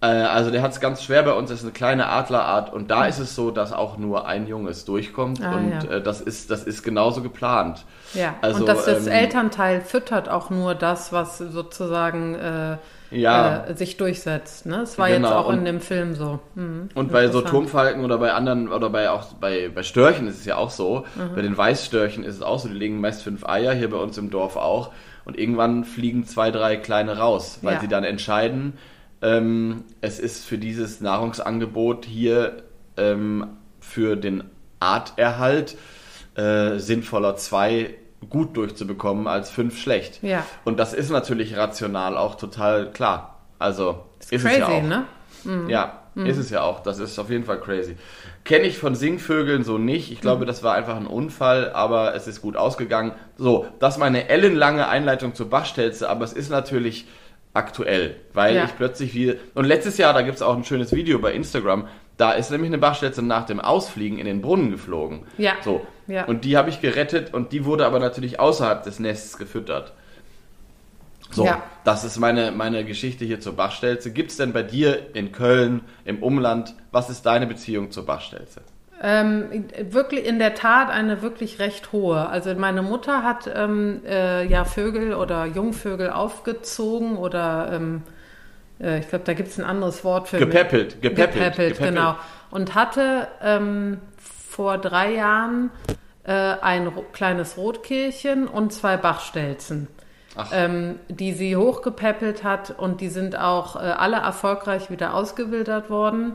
S1: Äh, also der hat es ganz schwer bei uns, das ist eine kleine Adlerart und da ist es so, dass auch nur ein Junges durchkommt
S2: Ah,
S1: und
S2: ja.
S1: äh, das, ist, das ist genauso geplant.
S2: ja,
S1: also,
S2: und das, das
S1: ähm,
S2: Elternteil füttert auch nur das, was sozusagen äh,
S1: Ja.
S2: äh, sich durchsetzt. Ne? Es war
S1: Genau,
S2: jetzt auch in
S1: und-
S2: dem Film so. Mhm.
S1: Und bei so. Turmfalken oder bei anderen, oder bei auch bei, bei Störchen ist es ja auch so.
S2: Mhm.
S1: Bei den Weißstörchen ist es auch so, die legen meist fünf Eier, hier bei uns im Dorf auch. Und irgendwann fliegen zwei, drei kleine raus, weil
S2: Ja.
S1: sie dann entscheiden, ähm, es ist für dieses Nahrungsangebot hier ähm, für den Arterhalt äh, sinnvoller, zwei gut durchzubekommen als fünf schlecht.
S2: Ja.
S1: Und das ist natürlich rational auch total klar. Also ist,
S2: Crazy,
S1: es ja auch.
S2: ne?
S1: Ja, ist es ja auch. Das ist auf jeden Fall crazy. Kenne ich von Singvögeln so nicht. Ich glaube, das war einfach ein Unfall, aber es ist gut ausgegangen. So, das ist meine ellenlange Einleitung zur Bachstelze, aber es ist natürlich aktuell, weil
S2: Ja.
S1: ich plötzlich wieder. Und letztes Jahr, da gibt es auch ein schönes Video bei Instagram, da ist nämlich eine Bachstelze nach dem Ausfliegen in den Brunnen geflogen.
S2: Ja.
S1: So.
S2: Ja.
S1: Und die habe ich gerettet und die wurde aber natürlich außerhalb des Nests gefüttert. So,
S2: Ja.
S1: das ist meine, meine Geschichte hier zur Bachstelze. Gibt es denn bei dir in Köln, im Umland, was ist deine Beziehung zur Bachstelze?
S2: Ähm, wirklich in der Tat eine wirklich recht hohe. Also meine Mutter hat ähm, äh, ja Vögel oder Jungvögel aufgezogen oder ähm, äh, ich glaube, da gibt es ein anderes Wort für
S1: Gepäppelt, gepäppelt,
S2: gepäppelt, genau. Und hatte ähm, vor drei Jahren äh, ein ro kleines Rotkehlchen und zwei Bachstelzen. Ähm, die sie hochgepäppelt hat und die sind auch äh, alle erfolgreich wieder ausgewildert worden.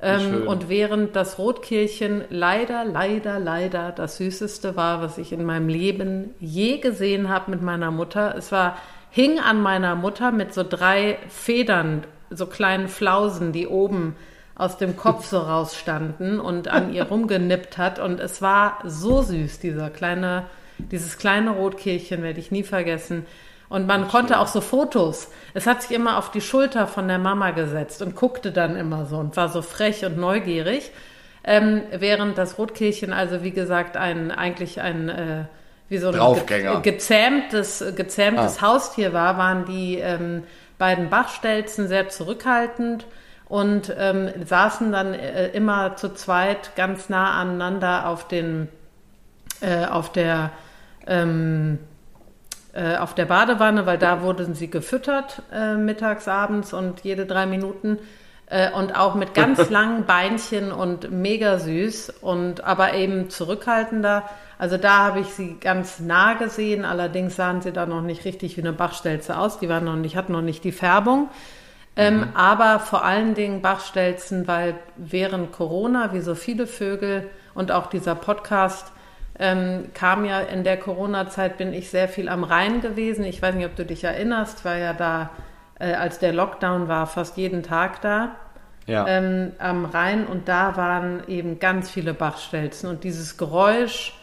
S2: Ähm, und während das Rotkehlchen leider, leider, leider das Süßeste war, was ich in meinem Leben je gesehen habe mit meiner Mutter. Es war, hing an meiner Mutter mit so drei Federn, so kleinen Flausen, die oben aus dem Kopf so rausstanden und an ihr rumgenippt hat. Und es war so süß, dieser kleine, dieses kleine Rotkehlchen werde ich nie vergessen. Und man konnte auch so Fotos. Es hat sich immer auf die Schulter von der Mama gesetzt und guckte dann immer so und war so frech und neugierig. Ähm, während das Rotkehlchen also, wie gesagt, ein, eigentlich ein, äh, wie so ein ge gezähmtes, gezähmtes Haustier war, waren die ähm, beiden Bachstelzen sehr zurückhaltend und ähm, saßen dann äh, immer zu zweit ganz nah aneinander auf den, äh, auf der, ähm, äh, auf der Badewanne, weil da wurden sie gefüttert äh, mittags, abends und jede drei Minuten. Äh, und auch mit ganz langen Beinchen und mega süß und aber eben zurückhaltender. Also da habe ich sie ganz nah gesehen, allerdings sahen sie da noch nicht richtig wie eine Bachstelze aus. Die waren noch nicht, hatten noch nicht die Färbung. Ähm, aber vor allen Dingen Bachstelzen, weil während Corona, wie so viele Vögel und auch dieser Podcast, ähm, kam ja in der Corona-Zeit, bin ich sehr viel am Rhein gewesen. Ich weiß nicht, ob du dich erinnerst, war ja da, äh, als der Lockdown war, fast jeden Tag da
S1: Ja.
S2: ähm, am Rhein und da waren eben ganz viele Bachstelzen und dieses Geräusch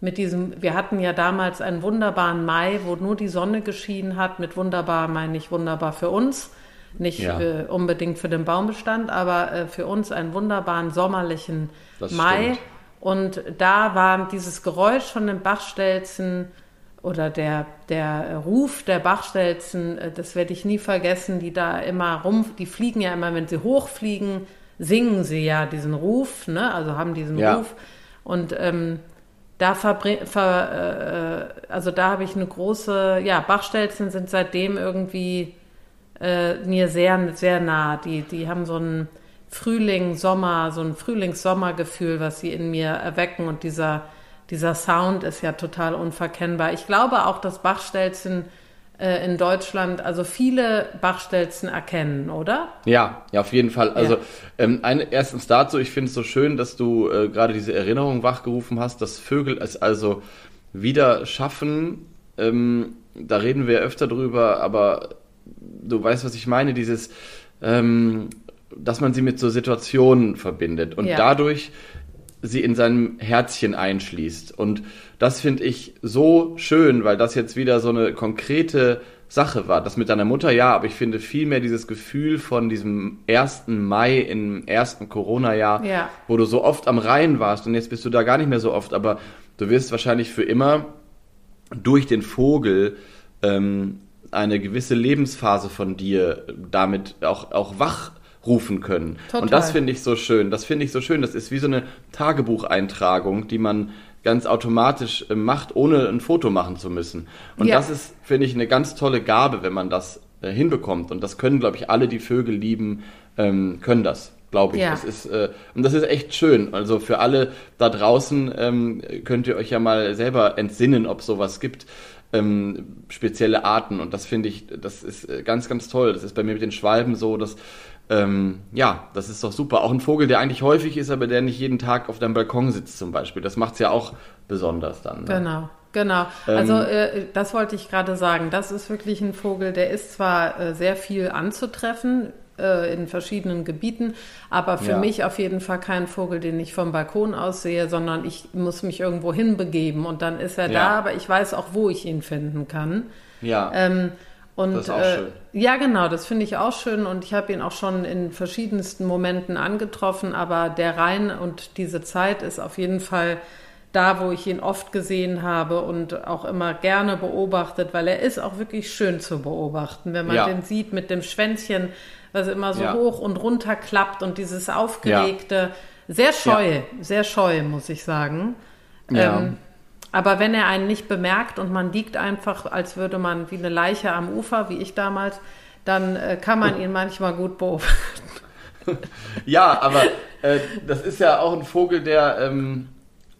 S2: mit diesem, wir hatten ja damals einen wunderbaren Mai, wo nur die Sonne geschienen hat, mit wunderbar meine ich wunderbar für uns, nicht
S1: Ja.
S2: äh, unbedingt für den Baumbestand, aber äh, für uns einen wunderbaren sommerlichen
S1: Das
S2: Mai
S1: stimmt.
S2: Und da war dieses Geräusch von den Bachstelzen oder der, der Ruf der Bachstelzen, äh, das werde ich nie vergessen, die da immer rum, die fliegen ja immer, wenn sie hochfliegen, singen sie ja diesen Ruf, ne? also haben diesen
S1: Ja.
S2: Ruf. Und ähm, da verbring, ver, äh, also da habe ich eine große, ja, Bachstelzen sind seitdem irgendwie äh, mir sehr, sehr nah. Die, die haben so ein Frühling, Sommer, so ein Frühlings-Sommer-Gefühl, was sie in mir erwecken und dieser, dieser Sound ist ja total unverkennbar. Ich glaube auch, dass Bachstelzen äh, in Deutschland, also viele Bachstelzen erkennen, oder?
S1: Ja, ja, auf jeden Fall. Also
S2: Ja.
S1: ähm, eine, erstens dazu, ich finde es so schön, dass du äh, gerade diese Erinnerung wachgerufen hast, dass Vögel es also wieder schaffen. Ähm, da reden wir öfter drüber, aber du weißt, was ich meine, dieses, ähm, dass man sie mit so Situationen verbindet und
S2: Ja.
S1: dadurch sie in seinem Herzchen einschließt. Und das finde ich so schön, weil das jetzt wieder so eine konkrete Sache war. Das mit deiner Mutter, ja, aber ich finde vielmehr dieses Gefühl von diesem 1. Mai im ersten Corona-Jahr,
S2: Ja.
S1: wo du so oft am Rhein warst und jetzt bist du da gar nicht mehr so oft, aber du wirst wahrscheinlich für immer durch den Vogel ähm, eine gewisse Lebensphase von dir damit auch, auch wachrufen können.
S2: Total.
S1: Und das finde ich so schön. Das finde ich so schön. Das ist wie so eine Tagebucheintragung, die man ganz automatisch äh, macht, ohne ein Foto machen zu müssen. Und
S2: Ja.
S1: das ist, finde ich, eine ganz tolle Gabe, wenn man das äh, hinbekommt. Und das können, glaube ich, alle, die Vögel lieben, ähm, können das. Glaube ich.
S2: Ja.
S1: Das ist, äh, und das ist echt schön. Also für alle da draußen ähm, könnt ihr euch ja mal selber entsinnen, ob sowas gibt. Ähm, spezielle Arten und das finde ich, das ist äh, ganz, ganz toll. Das ist bei mir mit den Schwalben so, dass ähm, ja, das ist doch super. Auch ein Vogel, der eigentlich häufig ist, aber der nicht jeden Tag auf deinem Balkon sitzt zum Beispiel. Das macht es ja auch besonders dann. Ne?
S2: Genau. Genau, also äh, das wollte ich gerade sagen. Das ist wirklich ein Vogel, der ist zwar äh, sehr viel anzutreffen äh, in verschiedenen Gebieten, aber für
S1: Ja.
S2: mich auf jeden Fall kein Vogel, den ich vom Balkon aus sehe, sondern ich muss mich irgendwo hinbegeben und dann ist er
S1: Ja.
S2: da, aber ich weiß auch, wo ich ihn finden kann.
S1: Ja.
S2: Ähm, und,
S1: Das ist auch
S2: äh,
S1: schön.
S2: Ja, genau, das finde ich auch schön und ich habe ihn auch schon in verschiedensten Momenten angetroffen, aber der Rhein und diese Zeit ist auf jeden Fall da, wo ich ihn oft gesehen habe und auch immer gerne beobachtet, weil er ist auch wirklich schön zu beobachten, wenn man
S1: Ja.
S2: den sieht mit dem Schwänzchen, was immer so
S1: Ja.
S2: hoch und runter klappt und dieses aufgelegte, sehr scheu, sehr scheu, muss ich sagen.
S1: Ja.
S2: Ähm, aber wenn er einen nicht bemerkt und man liegt einfach, als würde man wie eine Leiche am Ufer, wie ich damals, dann äh, kann man ihn manchmal gut beobachten.
S1: Ja, aber äh, das ist ja auch ein Vogel, der ähm,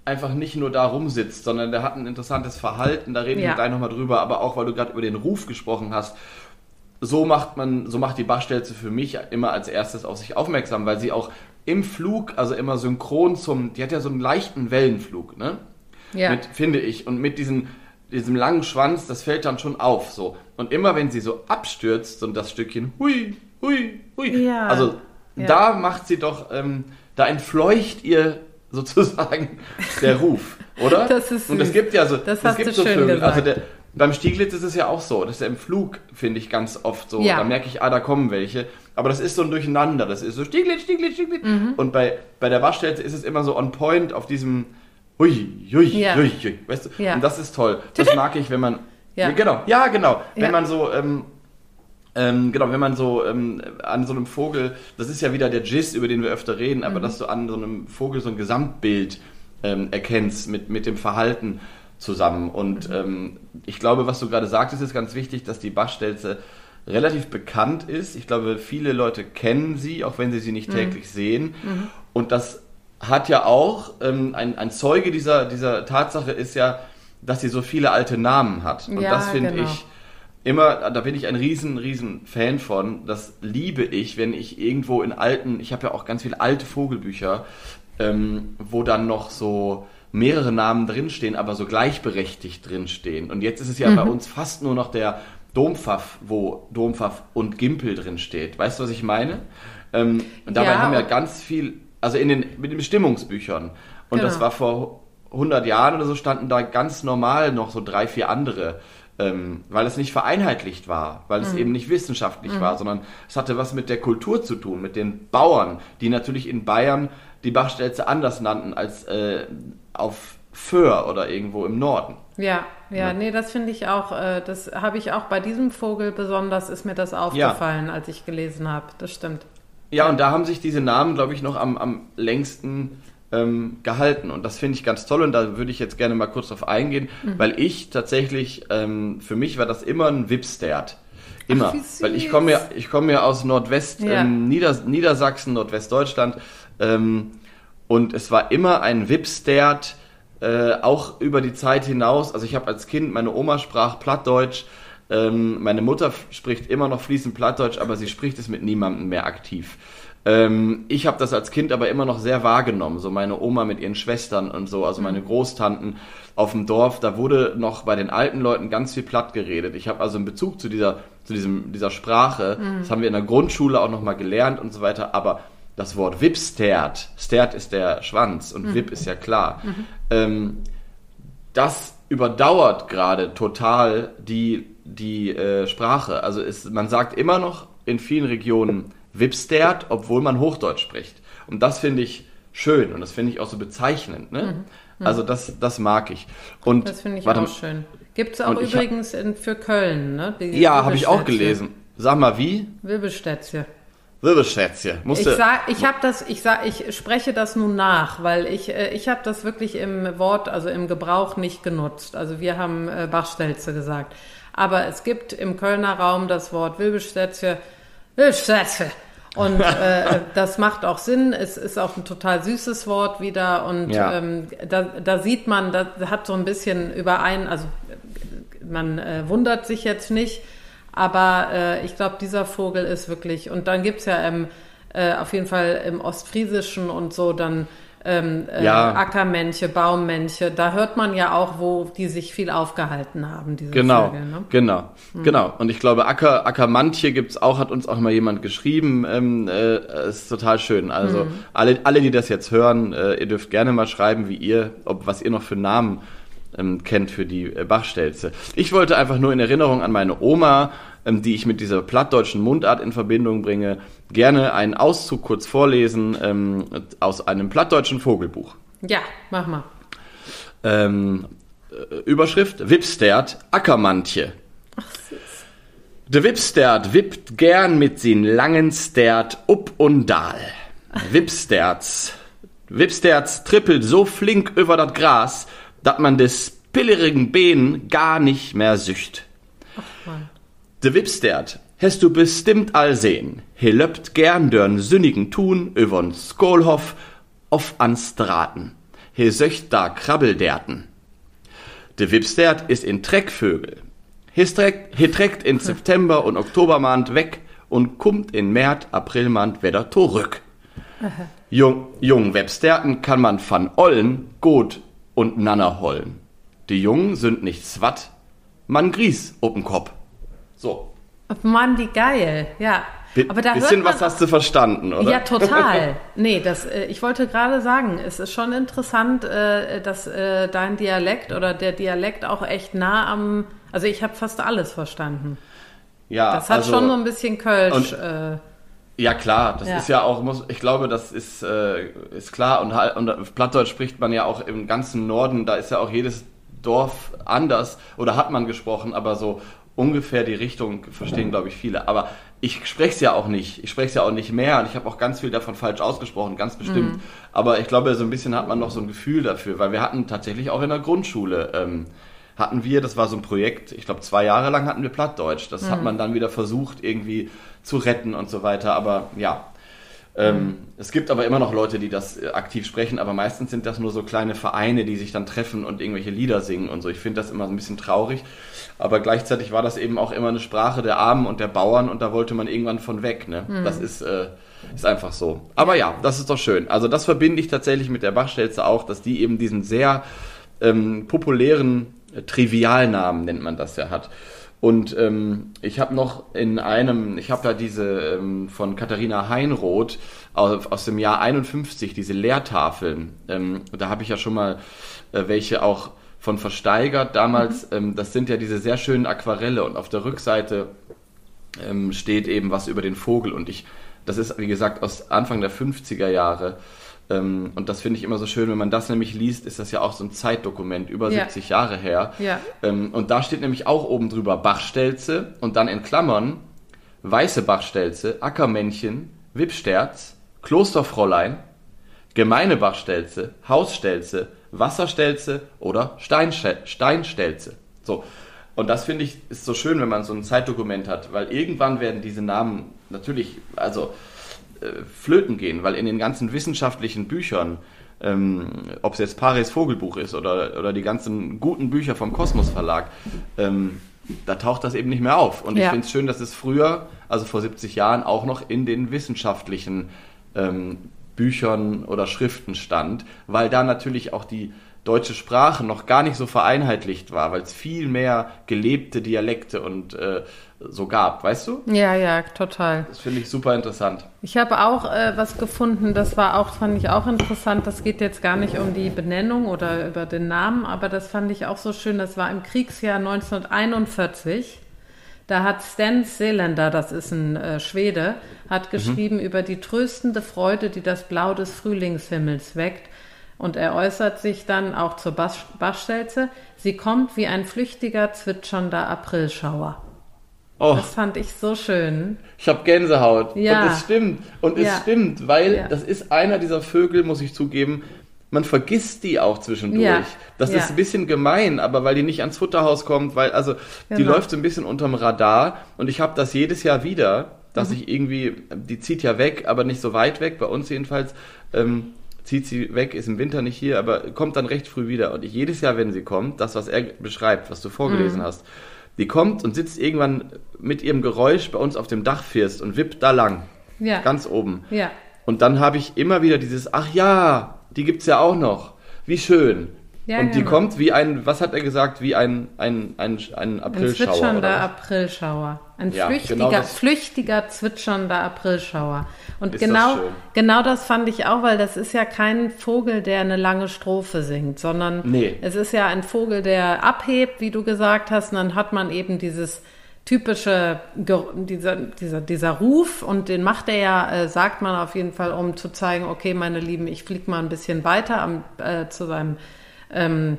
S1: einfach nicht nur da rumsitzt, sondern der hat ein interessantes Verhalten. Da reden
S2: Ja.
S1: wir gleich nochmal drüber, aber auch weil du gerade über den Ruf gesprochen hast. So macht man, so macht die Bachstelze für mich immer als erstes auf sich aufmerksam, weil sie auch im Flug, also immer synchron zum, die hat ja so einen leichten Wellenflug, ne?
S2: Ja.
S1: Mit, finde ich. Und mit diesem, diesem langen Schwanz, das fällt dann schon auf, so. Und immer wenn sie so abstürzt und das Stückchen, hui, hui, hui.
S2: Ja.
S1: Also,
S2: Ja.
S1: da macht sie doch, ähm, da entfleucht ihr sozusagen der Ruf, oder?
S2: Das ist
S1: Und es
S2: süß.
S1: gibt ja so,
S2: Das
S1: es gibt
S2: du
S1: so
S2: schön
S1: Vögel. Also der, beim Stieglitz ist es ja auch so, dass er im Flug, finde ich, ganz oft so,
S2: Ja.
S1: da merke ich, ah, da kommen welche. Aber das ist so ein Durcheinander, das ist so Stieglitz, Stieglitz, Stieglitz.
S2: Mhm.
S1: Und bei, bei der Waschstelze ist es immer so on point auf diesem Hui, hui,
S2: Ja.
S1: hui, hui, weißt du?
S2: Ja.
S1: Und das ist toll. Das mag ich, wenn man,
S2: Ja.
S1: genau, ja, genau. Wenn man so, ähm, ähm, genau, wenn man so ähm, an so einem Vogel, das ist ja wieder der Giz, über den wir öfter reden,
S2: Mhm.
S1: aber dass du an so einem Vogel so ein Gesamtbild ähm, erkennst mit, mit dem Verhalten zusammen. Und ähm, ich glaube, was du gerade sagtest, ist ganz wichtig, dass die Bachstelze relativ bekannt ist. Ich glaube, viele Leute kennen sie, auch wenn sie sie
S2: Mhm.
S1: nicht täglich sehen. Und das hat ja auch, ähm, ein, ein Zeuge dieser, dieser Tatsache ist ja, dass sie so viele alte Namen hat. Und
S2: Ja,
S1: das finde
S2: genau.
S1: ich immer, da bin ich ein riesen, riesen Fan von. Das liebe ich, wenn ich irgendwo in alten, ich habe ja auch ganz viele alte Vogelbücher, ähm, wo dann noch so mehrere Namen drinstehen, aber so gleichberechtigt drinstehen. Und jetzt ist es ja
S2: Mhm.
S1: bei uns fast nur noch der Dompfaff, wo Dompfaff und Gimpel drin steht. Weißt du, was ich meine? Ähm, und dabei
S2: Ja,
S1: haben ja ganz viel, also in den, mit den Bestimmungsbüchern. Und das
S2: Genau.
S1: war vor 100 Jahren oder so standen da ganz normal noch so drei, vier andere, ähm, weil es nicht vereinheitlicht war, weil
S2: Mhm.
S1: es eben nicht wissenschaftlich war, sondern es hatte was mit der Kultur zu tun, mit den Bauern, die natürlich in Bayern die Bachstelze anders nannten als äh, auf Föhr oder irgendwo im Norden.
S2: Ja, ja, nee, das finde ich auch, äh, das habe ich auch bei diesem Vogel besonders, ist mir das aufgefallen, als ich gelesen habe. Das stimmt.
S1: Ja, und da haben sich diese Namen, glaube ich, noch am, am längsten ähm, gehalten. Und das finde ich ganz toll und da würde ich jetzt gerne mal kurz drauf eingehen,
S2: Mhm.
S1: weil ich tatsächlich, ähm, für mich war das immer ein Wipstert. Immer.
S2: Ach,
S1: weil ich komme ja, ich komme ja aus Nordwest,
S2: Ja.
S1: ähm, Nieder, Niedersachsen, Nordwestdeutschland. Ähm, und es war immer ein Wipstert, äh, auch über die Zeit hinaus. Also ich habe als Kind, meine Oma sprach Plattdeutsch. Ähm, meine Mutter spricht immer noch fließend Plattdeutsch, aber sie spricht es mit niemandem mehr aktiv. Ähm, ich habe das als Kind aber immer noch sehr wahrgenommen. So meine Oma mit ihren Schwestern und so, also meine Großtanten auf dem Dorf. Da wurde noch bei den alten Leuten ganz viel platt geredet. Ich habe also einen Bezug zu dieser, zu diesem, dieser Sprache. Das haben wir in der Grundschule auch noch mal gelernt und so weiter. Aber das Wort Wipstert, Stert ist der Schwanz und Wip ist ja klar. Ähm, das überdauert gerade total die, die äh, Sprache. Also es, man sagt immer noch in vielen Regionen Wipstert, obwohl man Hochdeutsch spricht. Und das finde ich schön und das finde ich auch so bezeichnend. Ne? Also das, das mag ich. Und
S2: Mhm. Das finde ich
S1: warte
S2: auch schön. Gibt es auch
S1: ich hab-
S2: übrigens in, für Köln, ne? die
S1: Ja, habe ich auch
S2: Wirbelstätzchen.
S1: gelesen. Sag mal, wie?
S2: Wirbelstätzchen.
S1: Wirbelschätzchen.
S2: Ich sag, ich habe das, ich sag, ich spreche das nun nach, weil ich, äh, ich habe das wirklich im Wort, also im Gebrauch nicht genutzt. Also wir haben äh, Bachstelze gesagt. Aber es gibt im Kölner Raum das Wort Wirbelstätzchen, Wirbelstätzchen. Und äh, das macht auch Sinn. Es ist auch ein total süßes Wort wieder. Und
S1: Ja.
S2: ähm, da, da sieht man, da hat so ein bisschen überein, also man äh, wundert sich jetzt nicht, Aber äh, ich glaube, dieser Vogel ist wirklich, und dann gibt's ja im, äh, auf jeden Fall im Ostfriesischen und so dann ähm, äh,
S1: Ja.
S2: Ackermänche, Baummänche, da hört man ja auch, wo die sich viel aufgehalten haben, diese
S1: Genau,
S2: Vögel. Ne?
S1: genau, genau. Und ich glaube, Acker, Ackermantje gibt's auch, hat uns auch mal jemand geschrieben. Ähm, äh, ist total schön. Also alle, alle, die das jetzt hören, äh, ihr dürft gerne mal schreiben, wie ihr, ob was ihr noch für Namen ähm, kennt für die äh, Bachstelze. Ich wollte einfach nur in Erinnerung an meine Oma, ähm, die ich mit dieser plattdeutschen Mundart in Verbindung bringe, gerne einen Auszug kurz vorlesen ähm, aus einem plattdeutschen Vogelbuch.
S2: Ja, mach mal.
S1: Ähm, äh, Überschrift Wipstert Ackermantje. De Wipstert wippt gern mit sin langen Stert up und dal. Wipsterts. Wipsterts trippelt so flink über dat Gras, dat man des pillerigen Beenen gar nicht mehr sücht.
S2: Mann.
S1: De Wipstert hast du bestimmt all sehen. He löppt gern dörn sünnigen Tun übern Skolhof auf ans Draten. He söcht da Krabbelderten. De Wipstert ist in Treckvögel. He trägt in September und Oktobermand weg und kummt in März, Aprilmand wieder zurück. Jung, jungen Websterten kann man van Ollen, Gut und Nanner hollen. Die Jungen sind nicht swat, man Gries open Kopf. So.
S2: Mann, wie geil. Ja. Aber da
S1: bisschen
S2: man
S1: was hast du verstanden, oder?
S2: Ja, total. Nee, das, äh, ich wollte gerade sagen, es ist schon interessant, äh, dass äh, dein Dialekt oder der Dialekt auch echt nah am, also ich habe fast alles verstanden.
S1: Ja,
S2: Das hat
S1: also,
S2: schon so ein bisschen Kölsch.
S1: und-
S2: Äh,
S1: Ja, klar, das
S2: Ja.
S1: ist ja auch, muss, ich glaube, das ist, äh, ist klar. Und, halt- und Plattdeutsch spricht man ja auch im ganzen Norden, da ist ja auch jedes Dorf anders oder hat man gesprochen, aber so ungefähr die Richtung verstehen, glaube ich, viele. Aber ich spreche es ja auch nicht. Ich spreche es ja auch nicht mehr und ich habe auch ganz viel davon falsch ausgesprochen, ganz bestimmt. Aber ich glaube, so ein bisschen hat man noch so ein Gefühl dafür, weil wir hatten tatsächlich auch in der Grundschule, ähm, hatten wir, das war so ein Projekt, ich glaube zwei Jahre lang hatten wir Plattdeutsch. Das hat man dann wieder versucht irgendwie zu retten und so weiter. Aber ja, ähm, es gibt aber immer noch Leute, die das äh, aktiv sprechen, aber meistens sind das nur so kleine Vereine, die sich dann treffen und irgendwelche Lieder singen und so. Ich finde das immer ein bisschen traurig, aber gleichzeitig war das eben auch immer eine Sprache der Armen und der Bauern und da wollte man irgendwann von weg. Ne? Das ist, äh, ist einfach so. Aber ja, das ist doch schön. Also das verbinde ich tatsächlich mit der Bachstelze auch, dass die eben diesen sehr ähm, populären äh, Trivialnamen, nennt man das ja, hat. Und ähm, ich habe noch in einem, ich habe da diese ähm, von Katharina Heinroth aus, aus dem Jahr 51, diese Lehrtafeln. Ähm, da habe ich ja schon mal äh, welche auch von versteigert damals. Ähm, das sind ja diese sehr schönen Aquarelle und auf der Rückseite ähm, steht eben was über den Vogel. Und ich, das ist wie gesagt aus Anfang der 50er Jahre. Ähm, und das finde ich immer so schön, wenn man das nämlich liest, ist das ja auch so ein Zeitdokument, über
S2: Ja.
S1: 70 Jahre her.
S2: Ja.
S1: Ähm, und da steht nämlich auch oben drüber Bachstelze und dann in Klammern weiße Bachstelze, Ackermännchen, Wippsterz, Klosterfräulein, gemeine Bachstelze, Hausstelze, Wasserstelze oder Steinsche Steinstelze. So. Und das finde ich ist so schön, wenn man so ein Zeitdokument hat, weil irgendwann werden diese Namen natürlich, also äh, flöten gehen, weil in den ganzen wissenschaftlichen Büchern, ähm, ob es jetzt Paris Vogelbuch ist oder, oder die ganzen guten Bücher vom Kosmos Verlag, ähm, da taucht das eben nicht mehr auf. Und ich
S2: Ja.
S1: finde es schön, dass es früher, also vor 70 Jahren, auch noch in den wissenschaftlichen ähm, Büchern oder Schriften stand, weil da natürlich auch die deutsche Sprache noch gar nicht so vereinheitlicht war, weil es viel mehr gelebte Dialekte und äh, so gab, weißt du?
S2: ja, ja, total.
S1: Das finde ich super interessant.
S2: Ich habe auch äh, was gefunden, das war auch, fand ich auch interessant. Das geht jetzt gar nicht um die Benennung oder über den Namen, aber das fand ich auch so schön. Das war im Kriegsjahr 1941. Da hat Stan Seeländer, das ist ein äh, Schwede, hat geschrieben über die tröstende Freude, die das Blau des Frühlingshimmels weckt. Und er äußert sich dann auch zur Bas- Bachstelze. Sie kommt wie ein flüchtiger, zwitschernder Aprilschauer.
S1: Oh,
S2: Das fand ich so schön.
S1: ich habe Gänsehaut.
S2: Ja.
S1: Und es stimmt. Und es
S2: Ja.
S1: stimmt, weil
S2: Ja.
S1: das ist einer dieser Vögel, muss ich zugeben, man vergisst die auch zwischendurch.
S2: Ja.
S1: Das
S2: Ja.
S1: ist ein bisschen gemein, aber weil die nicht ans Futterhaus kommt, weil, also, die
S2: Genau.
S1: läuft so ein bisschen unterm Radar und ich habe das jedes Jahr wieder, dass
S2: Mhm.
S1: ich irgendwie, die zieht ja weg, aber nicht so weit weg, bei uns jedenfalls, ähm, zieht sie weg, ist im Winter nicht hier, aber kommt dann recht früh wieder. Und ich jedes Jahr, wenn sie kommt, das, was er beschreibt, was du
S2: Mhm.
S1: vorgelesen hast, Die kommt und sitzt irgendwann mit ihrem Geräusch bei uns auf dem Dachfirst und wippt da lang.
S2: Ja.
S1: Ganz oben.
S2: Ja.
S1: Und dann habe ich immer wieder dieses, ach ja, die gibt's ja auch noch. Wie schön.
S2: Ja,
S1: und die
S2: genau.
S1: kommt wie ein, was hat er gesagt, wie ein, ein, ein, ein
S2: Ein
S1: Aprilschauer.
S2: zwitschernder
S1: oder was?
S2: Aprilschauer. Ein
S1: Ja,
S2: flüchtiger,
S1: genau
S2: flüchtiger, zwitschernder Aprilschauer. Und
S1: Ist das
S2: genau, genau das fand ich auch, weil das ist ja kein Vogel, der eine lange Strophe singt, sondern
S1: Nee.
S2: es ist ja ein Vogel, der abhebt, wie du gesagt hast, und dann hat man eben dieses typische, dieser, dieser, dieser Ruf und den macht er ja, äh, sagt man auf jeden Fall, um zu zeigen, okay, meine Lieben, ich fliege mal ein bisschen weiter am, äh, zu seinem ähm,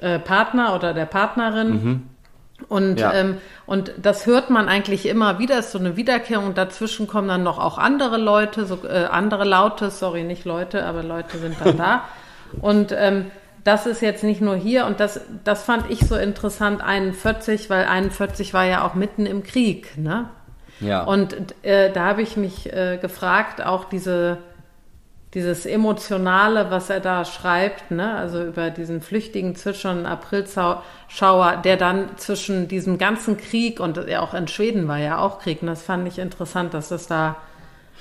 S2: äh, Partner oder der Partnerin. Und,
S1: Ja.
S2: ähm, und das hört man eigentlich immer wieder, ist so eine Wiederkehrung. Und dazwischen kommen dann noch auch andere Leute, so, äh, andere Laute, sorry, nicht Leute, aber Leute sind dann da. Und ähm, das ist jetzt nicht nur hier und das, das fand ich so interessant, 41, weil 41 war ja auch mitten im Krieg, ne?
S1: Ja.
S2: Und äh, da habe ich mich äh, gefragt, auch diese, dieses Emotionale, was er da schreibt, ne? also über diesen flüchtigen, zwitschernden Aprilschauer, der dann zwischen diesem ganzen Krieg und ja, auch in Schweden war ja auch Krieg, und das fand ich interessant, dass das da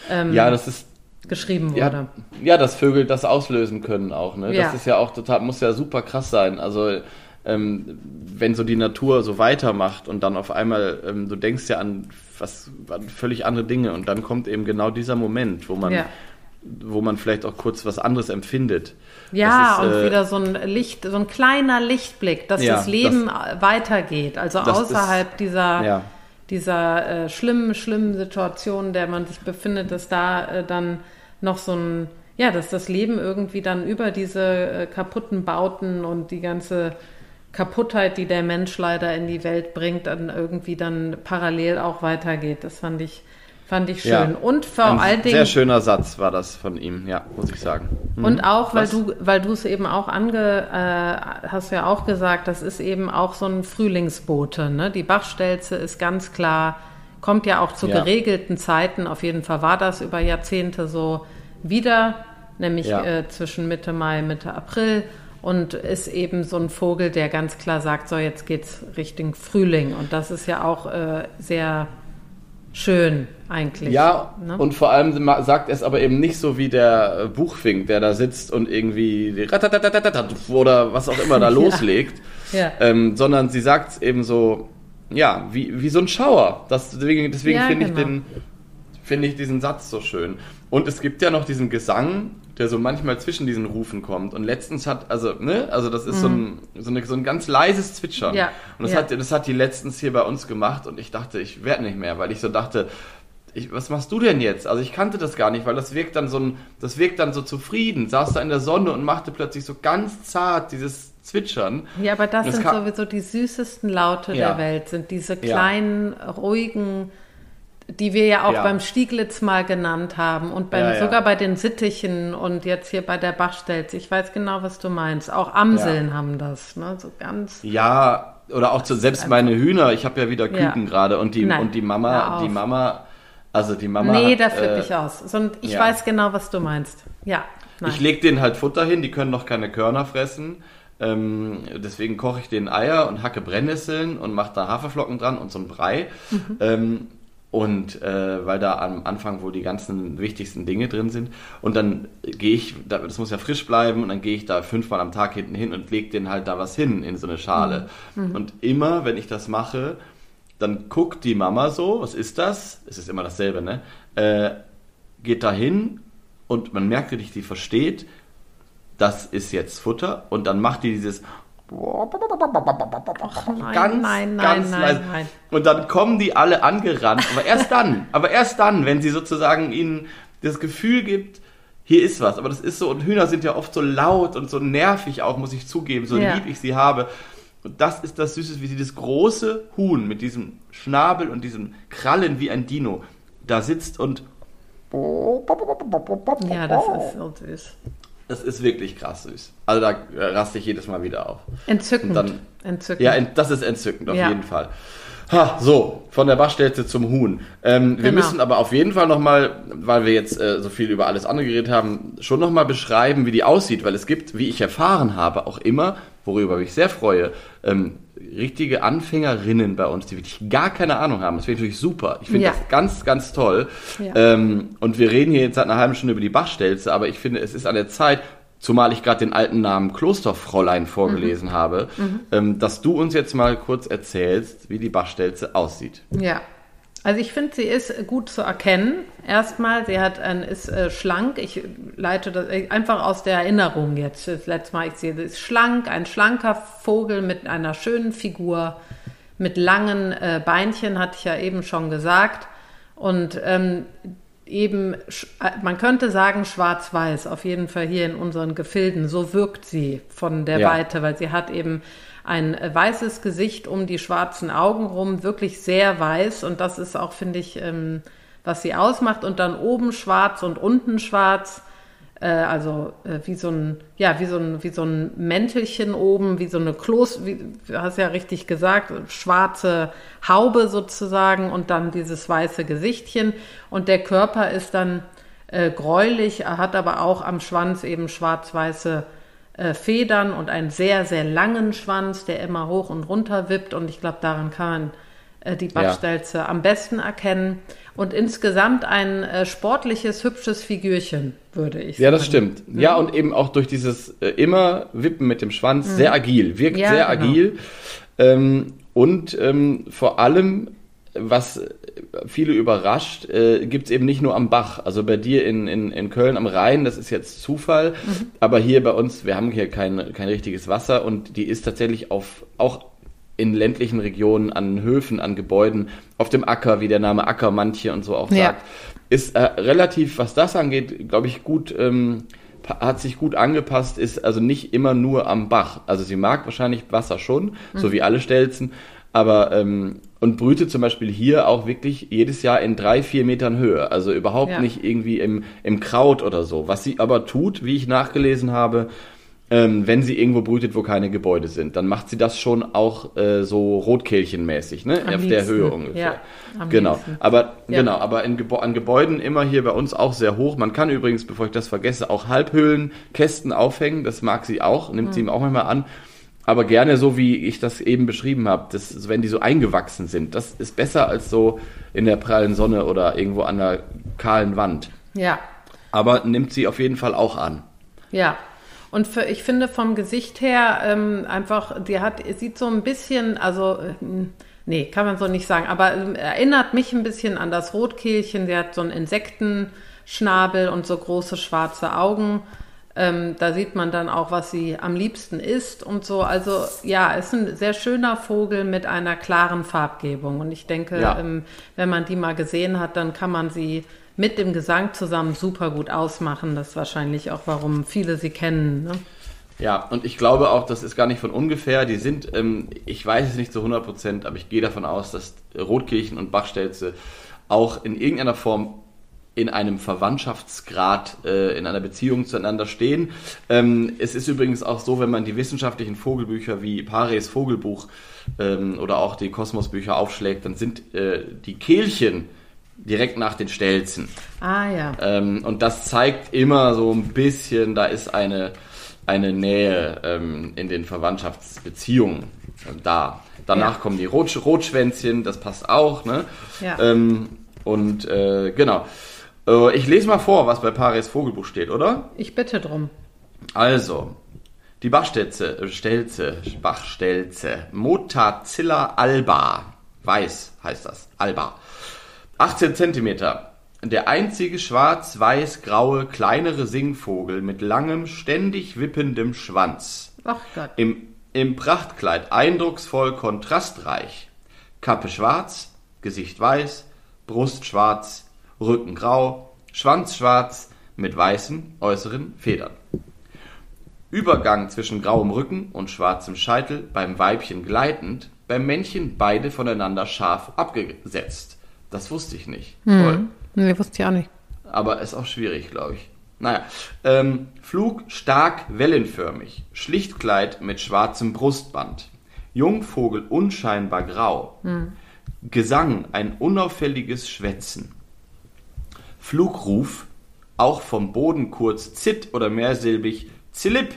S2: ähm,
S1: ja, das ist
S2: geschrieben wurde.
S1: Ja, ja, dass Vögel das auslösen können auch. Ne?
S2: Ja.
S1: Das ist ja auch total, muss ja super krass sein. Also ähm, wenn so die Natur so weitermacht und dann auf einmal, ähm, du denkst ja an was an völlig andere Dinge und dann kommt eben genau dieser Moment, wo man,
S2: Ja.
S1: Wo man vielleicht auch kurz was anderes empfindet.
S2: Ja,
S1: Das ist,
S2: und
S1: äh,
S2: wieder so ein Licht, so ein kleiner Lichtblick, dass
S1: Ja,
S2: das Leben weitergeht, also
S1: Das ist-
S2: außerhalb dieser,
S1: Ja.
S2: dieser äh, schlimmen, schlimmen Situation, in der man sich befindet, dass da äh, dann noch so ein, ja, dass das Leben irgendwie dann über diese äh, kaputten Bauten und die ganze Kaputtheit, die der Mensch leider in die Welt bringt, dann irgendwie dann parallel auch weitergeht. Das fand ich, fand ich schön.
S1: Ja.
S2: Und vor
S1: Ein
S2: allen Dingen.
S1: Sehr schöner Satz war das von ihm, ja, muss ich sagen. Mhm.
S2: Und auch, weil
S1: Was?
S2: du, weil du es eben auch ange, äh, hast ja auch gesagt, das ist eben auch so ein Frühlingsbote. Ne? Die Bachstelze ist ganz klar, kommt ja auch zu
S1: Ja.
S2: geregelten Zeiten. Auf jeden Fall war das über Jahrzehnte so wieder, nämlich
S1: Ja.
S2: äh, zwischen Mitte Mai, Mitte April. Und ist eben so ein Vogel, der ganz klar sagt, so jetzt geht's Richtung Frühling. Und das ist ja auch äh, sehr schön eigentlich.
S1: Ja,
S2: ne?
S1: und vor allem sagt er es aber eben nicht so wie der äh, Buchfink, der da sitzt und irgendwie oder was auch immer da
S2: Ja.
S1: loslegt,
S2: Ja.
S1: ähm, sondern sie sagt es eben so, ja, wie, wie so ein Schauer. Das, deswegen deswegen
S2: Ja,
S1: finde
S2: genau.
S1: ich den finde ich diesen Satz so schön. Und es gibt ja noch diesen Gesang, der so manchmal zwischen diesen Rufen kommt. Und letztens hat, also, ne, also das ist so, ein, so, eine, so ein ganz leises Zwitschern.
S2: Mhm. Ja,
S1: Und das,
S2: ja.
S1: hat, das hat die letztens hier bei uns gemacht und ich dachte, ich werde nicht mehr, weil ich so dachte, ich, was machst du denn jetzt? Also ich kannte das gar nicht, weil das wirkt dann so ein, das wirkt dann so zufrieden, saß da in der Sonne und machte plötzlich so ganz zart dieses Zwitschern.
S2: Ja, aber das
S1: Das
S2: sind
S1: kann-
S2: sowieso die süßesten Laute
S1: Ja.
S2: der Welt, sind diese
S1: Ja.
S2: kleinen, ruhigen, die wir ja auch
S1: Ja.
S2: beim Stieglitz mal genannt haben und beim,
S1: Ja, ja.
S2: sogar bei den Sittichen und jetzt hier bei der Bachstelz. Ich weiß genau, was du meinst. Auch Amseln haben das, ne? So ganz.
S1: Ja, oder auch zu, selbst meine Hühner, ich habe ja wieder
S2: Ja.
S1: Küken gerade und die,
S2: Nein,
S1: und die Mama, die Mama, also die Mama.
S2: nee, da flippe
S1: äh,
S2: ich aus. So, ich
S1: ja.
S2: weiß genau, was du meinst. Ja. Nein.
S1: Ich lege denen halt Futter hin, die können noch keine Körner fressen. Ähm, deswegen koche ich denen Eier und hacke Brennnesseln und mache da Haferflocken dran und so ein Brei.
S2: Mhm.
S1: Ähm, und äh, weil da am Anfang wohl die ganzen wichtigsten Dinge drin sind. Und dann gehe ich, da- das muss ja frisch bleiben, und dann gehe ich da fünfmal am Tag hinten hin und lege denen halt da was hin in so eine Schale.
S2: Mhm.
S1: Und immer, wenn ich das mache, dann guckt die Mama so, was ist das? Es ist immer dasselbe, ne? Äh, geht da hin und man merkt wirklich, die versteht, das ist jetzt Futter und dann macht die dieses
S2: nein,
S1: ganz,
S2: nein, nein,
S1: ganz leise. Und dann kommen die alle angerannt, aber erst dann, aber erst dann, wenn sie sozusagen ihnen das Gefühl gibt, hier ist was. Aber das ist so, und Hühner sind ja oft so laut und so nervig auch, muss ich zugeben, so
S2: Ja.
S1: lieb ich sie habe. Und das ist das Süße, wie sie das große Huhn mit diesem Schnabel und diesem Krallen wie ein Dino da sitzt und
S2: Ja, das ist so süß.
S1: das ist wirklich krass süß. Also da raste ich jedes Mal wieder auf.
S2: Entzückend.
S1: Dann-
S2: Entzückend.
S1: Ja, das ist entzückend, auf
S2: Ja.
S1: jeden Fall. Ha, so, von der Bachstelze zum Huhn. Ähm, Wir
S2: Genau.
S1: müssen aber auf jeden Fall nochmal, weil wir jetzt äh, so viel über alles andere geredet haben, schon nochmal beschreiben, wie die aussieht, weil es gibt, wie ich erfahren habe, auch immer worüber ich mich sehr freue, ähm, richtige Anfängerinnen bei uns, die wirklich gar keine Ahnung haben. Das finde ich natürlich super. Ich finde
S2: Ja.
S1: das ganz, ganz toll.
S2: Ja.
S1: Ähm, und wir reden hier jetzt seit einer halben Stunde über die Bachstelze, aber ich finde, es ist an der Zeit, zumal ich gerade den alten Namen Klosterfräulein vorgelesen habe, ähm, dass du uns jetzt mal kurz erzählst, wie die Bachstelze aussieht.
S2: Ja. Also ich finde, sie ist gut zu erkennen. Erstmal, sie hat ein, ist äh, schlank. Ich leite das äh, einfach aus der Erinnerung jetzt. Das letzte Mal, ich sehe, sie ist schlank, ein schlanker Vogel mit einer schönen Figur, mit langen äh, Beinchen, hatte ich ja eben schon gesagt. Und ähm, eben, äh, man könnte sagen schwarz-weiß, auf jeden Fall hier in unseren Gefilden. So wirkt sie von der
S1: Ja.
S2: Weite, weil sie hat eben ein weißes Gesicht um die schwarzen Augen rum, wirklich sehr weiß. Und das ist auch, finde ich, ähm, was sie ausmacht. Und dann oben schwarz und unten schwarz. Äh, also äh, wie so ein, ja, wie so ein, wie so ein Mäntelchen oben, wie so eine Klos, wie, du hast ja richtig gesagt, schwarze Haube sozusagen und dann dieses weiße Gesichtchen. Und der Körper ist dann äh, gräulich, er hat aber auch am Schwanz eben schwarz-weiße äh, Federn und einen sehr, sehr langen Schwanz, der immer hoch und runter wippt. Und ich glaube, daran kann man äh, die Bachstelze am besten erkennen. Und insgesamt ein äh, sportliches, hübsches Figürchen, würde ich sagen.
S1: Ja, das stimmt. Ja, und eben auch durch dieses äh, immer Wippen mit dem Schwanz sehr agil, wirkt
S2: Mhm. Ja,
S1: sehr
S2: genau.
S1: agil. Ähm, und ähm, vor allem, was viele überrascht, äh, gibt's eben nicht nur am Bach. Also bei dir in, in, in Köln am Rhein, das ist jetzt Zufall,
S2: Mhm.
S1: aber hier bei uns, wir haben hier kein, kein richtiges Wasser und die ist tatsächlich auf auch in ländlichen Regionen, an Höfen, an Gebäuden, auf dem Acker, wie der Name Ackermantje und so auch
S2: Ja.
S1: sagt, ist äh, relativ, was das angeht, glaube ich, gut, ähm, hat sich gut angepasst, ist also nicht immer nur am Bach. Also sie mag wahrscheinlich Wasser schon, so wie alle Stelzen, aber ähm, und brütet zum Beispiel hier auch wirklich jedes Jahr in drei, vier Metern Höhe. Also überhaupt
S2: Ja.
S1: nicht irgendwie im, im Kraut oder so. Was sie aber tut, wie ich nachgelesen habe, ähm, wenn sie irgendwo brütet, wo keine Gebäude sind, dann macht sie das schon auch äh, so Rotkehlchenmäßig, ne?
S2: Am
S1: Auf der
S2: liebsten,
S1: Höhe ungefähr.
S2: ja,
S1: genau.
S2: liebsten.
S1: Aber
S2: Ja.
S1: genau, aber in an Gebäuden immer hier bei uns auch sehr hoch. Man kann übrigens, bevor ich das vergesse, auch Halbhöhlenkästen aufhängen. Das mag sie auch, nimmt
S2: Hm.
S1: sie ihm auch manchmal an. Aber gerne so, wie ich das eben beschrieben habe, das, wenn die so eingewachsen sind. Das ist besser als so in der prallen Sonne oder irgendwo an der kahlen Wand.
S2: Ja,
S1: Aber nimmt sie auf jeden Fall auch an.
S2: Ja, und für, ich finde vom Gesicht her ähm, einfach, die hat, sieht so ein bisschen, also, ähm, nee, kann man so nicht sagen, aber ähm, erinnert mich ein bisschen an das Rotkehlchen. Sie hat so einen Insektenschnabel und so große schwarze Augen. Ähm, da sieht man dann auch, was sie am liebsten isst und so. Also ja, ist ein sehr schöner Vogel mit einer klaren Farbgebung. Und ich denke,
S1: Ja.
S2: ähm, wenn man die mal gesehen hat, dann kann man sie mit dem Gesang zusammen super gut ausmachen. Das ist wahrscheinlich auch, warum viele sie kennen. Ne?
S1: Ja, und ich glaube auch, das ist gar nicht von ungefähr. Die sind, ähm, ich weiß es nicht zu 100 Prozent, aber ich gehe davon aus, dass Rotkirchen und Bachstelze auch in irgendeiner Form in einem Verwandtschaftsgrad, äh, in einer Beziehung zueinander stehen. Ähm, es ist übrigens auch so, wenn man die wissenschaftlichen Vogelbücher wie Pares Vogelbuch ähm, oder auch die Kosmosbücher aufschlägt, dann sind äh, die Kehlchen direkt nach den Stelzen.
S2: Ah ja.
S1: Ähm, und das zeigt immer so ein bisschen, da ist eine, eine Nähe ähm, in den Verwandtschaftsbeziehungen äh, da. Danach
S2: Ja.
S1: kommen die Rot Rotschwänzchen, das passt auch. Ne?
S2: Ja.
S1: Ähm, und äh, genau. Äh, ich lese mal vor, was bei Paris Vogelbuch steht, oder?
S2: Ich bitte drum.
S1: Also, die Bachstelze, äh, Stelze, Bachstelze, Motacilla alba, weiß heißt das, alba, 18 Zentimeter. Der einzige schwarz-weiß-graue kleinere Singvogel mit langem, ständig wippendem Schwanz.
S2: Ach Gott.
S1: Im, Im Prachtkleid eindrucksvoll kontrastreich. Kappe schwarz, Gesicht weiß, Brust schwarz, Rücken grau, Schwanz schwarz mit weißen äußeren Federn. Übergang zwischen grauem Rücken und schwarzem Scheitel beim Weibchen gleitend, beim Männchen beide voneinander scharf abgesetzt. Das wusste ich nicht. Toll.
S2: Nee, wusste ich auch nicht.
S1: Aber ist auch schwierig, glaube ich. Naja, ähm, Flug stark wellenförmig, Schlichtkleid mit schwarzem Brustband, Jungvogel unscheinbar grau, Gesang ein unauffälliges Schwätzen, Flugruf auch vom Boden kurz zitt oder mehrsilbig zillip,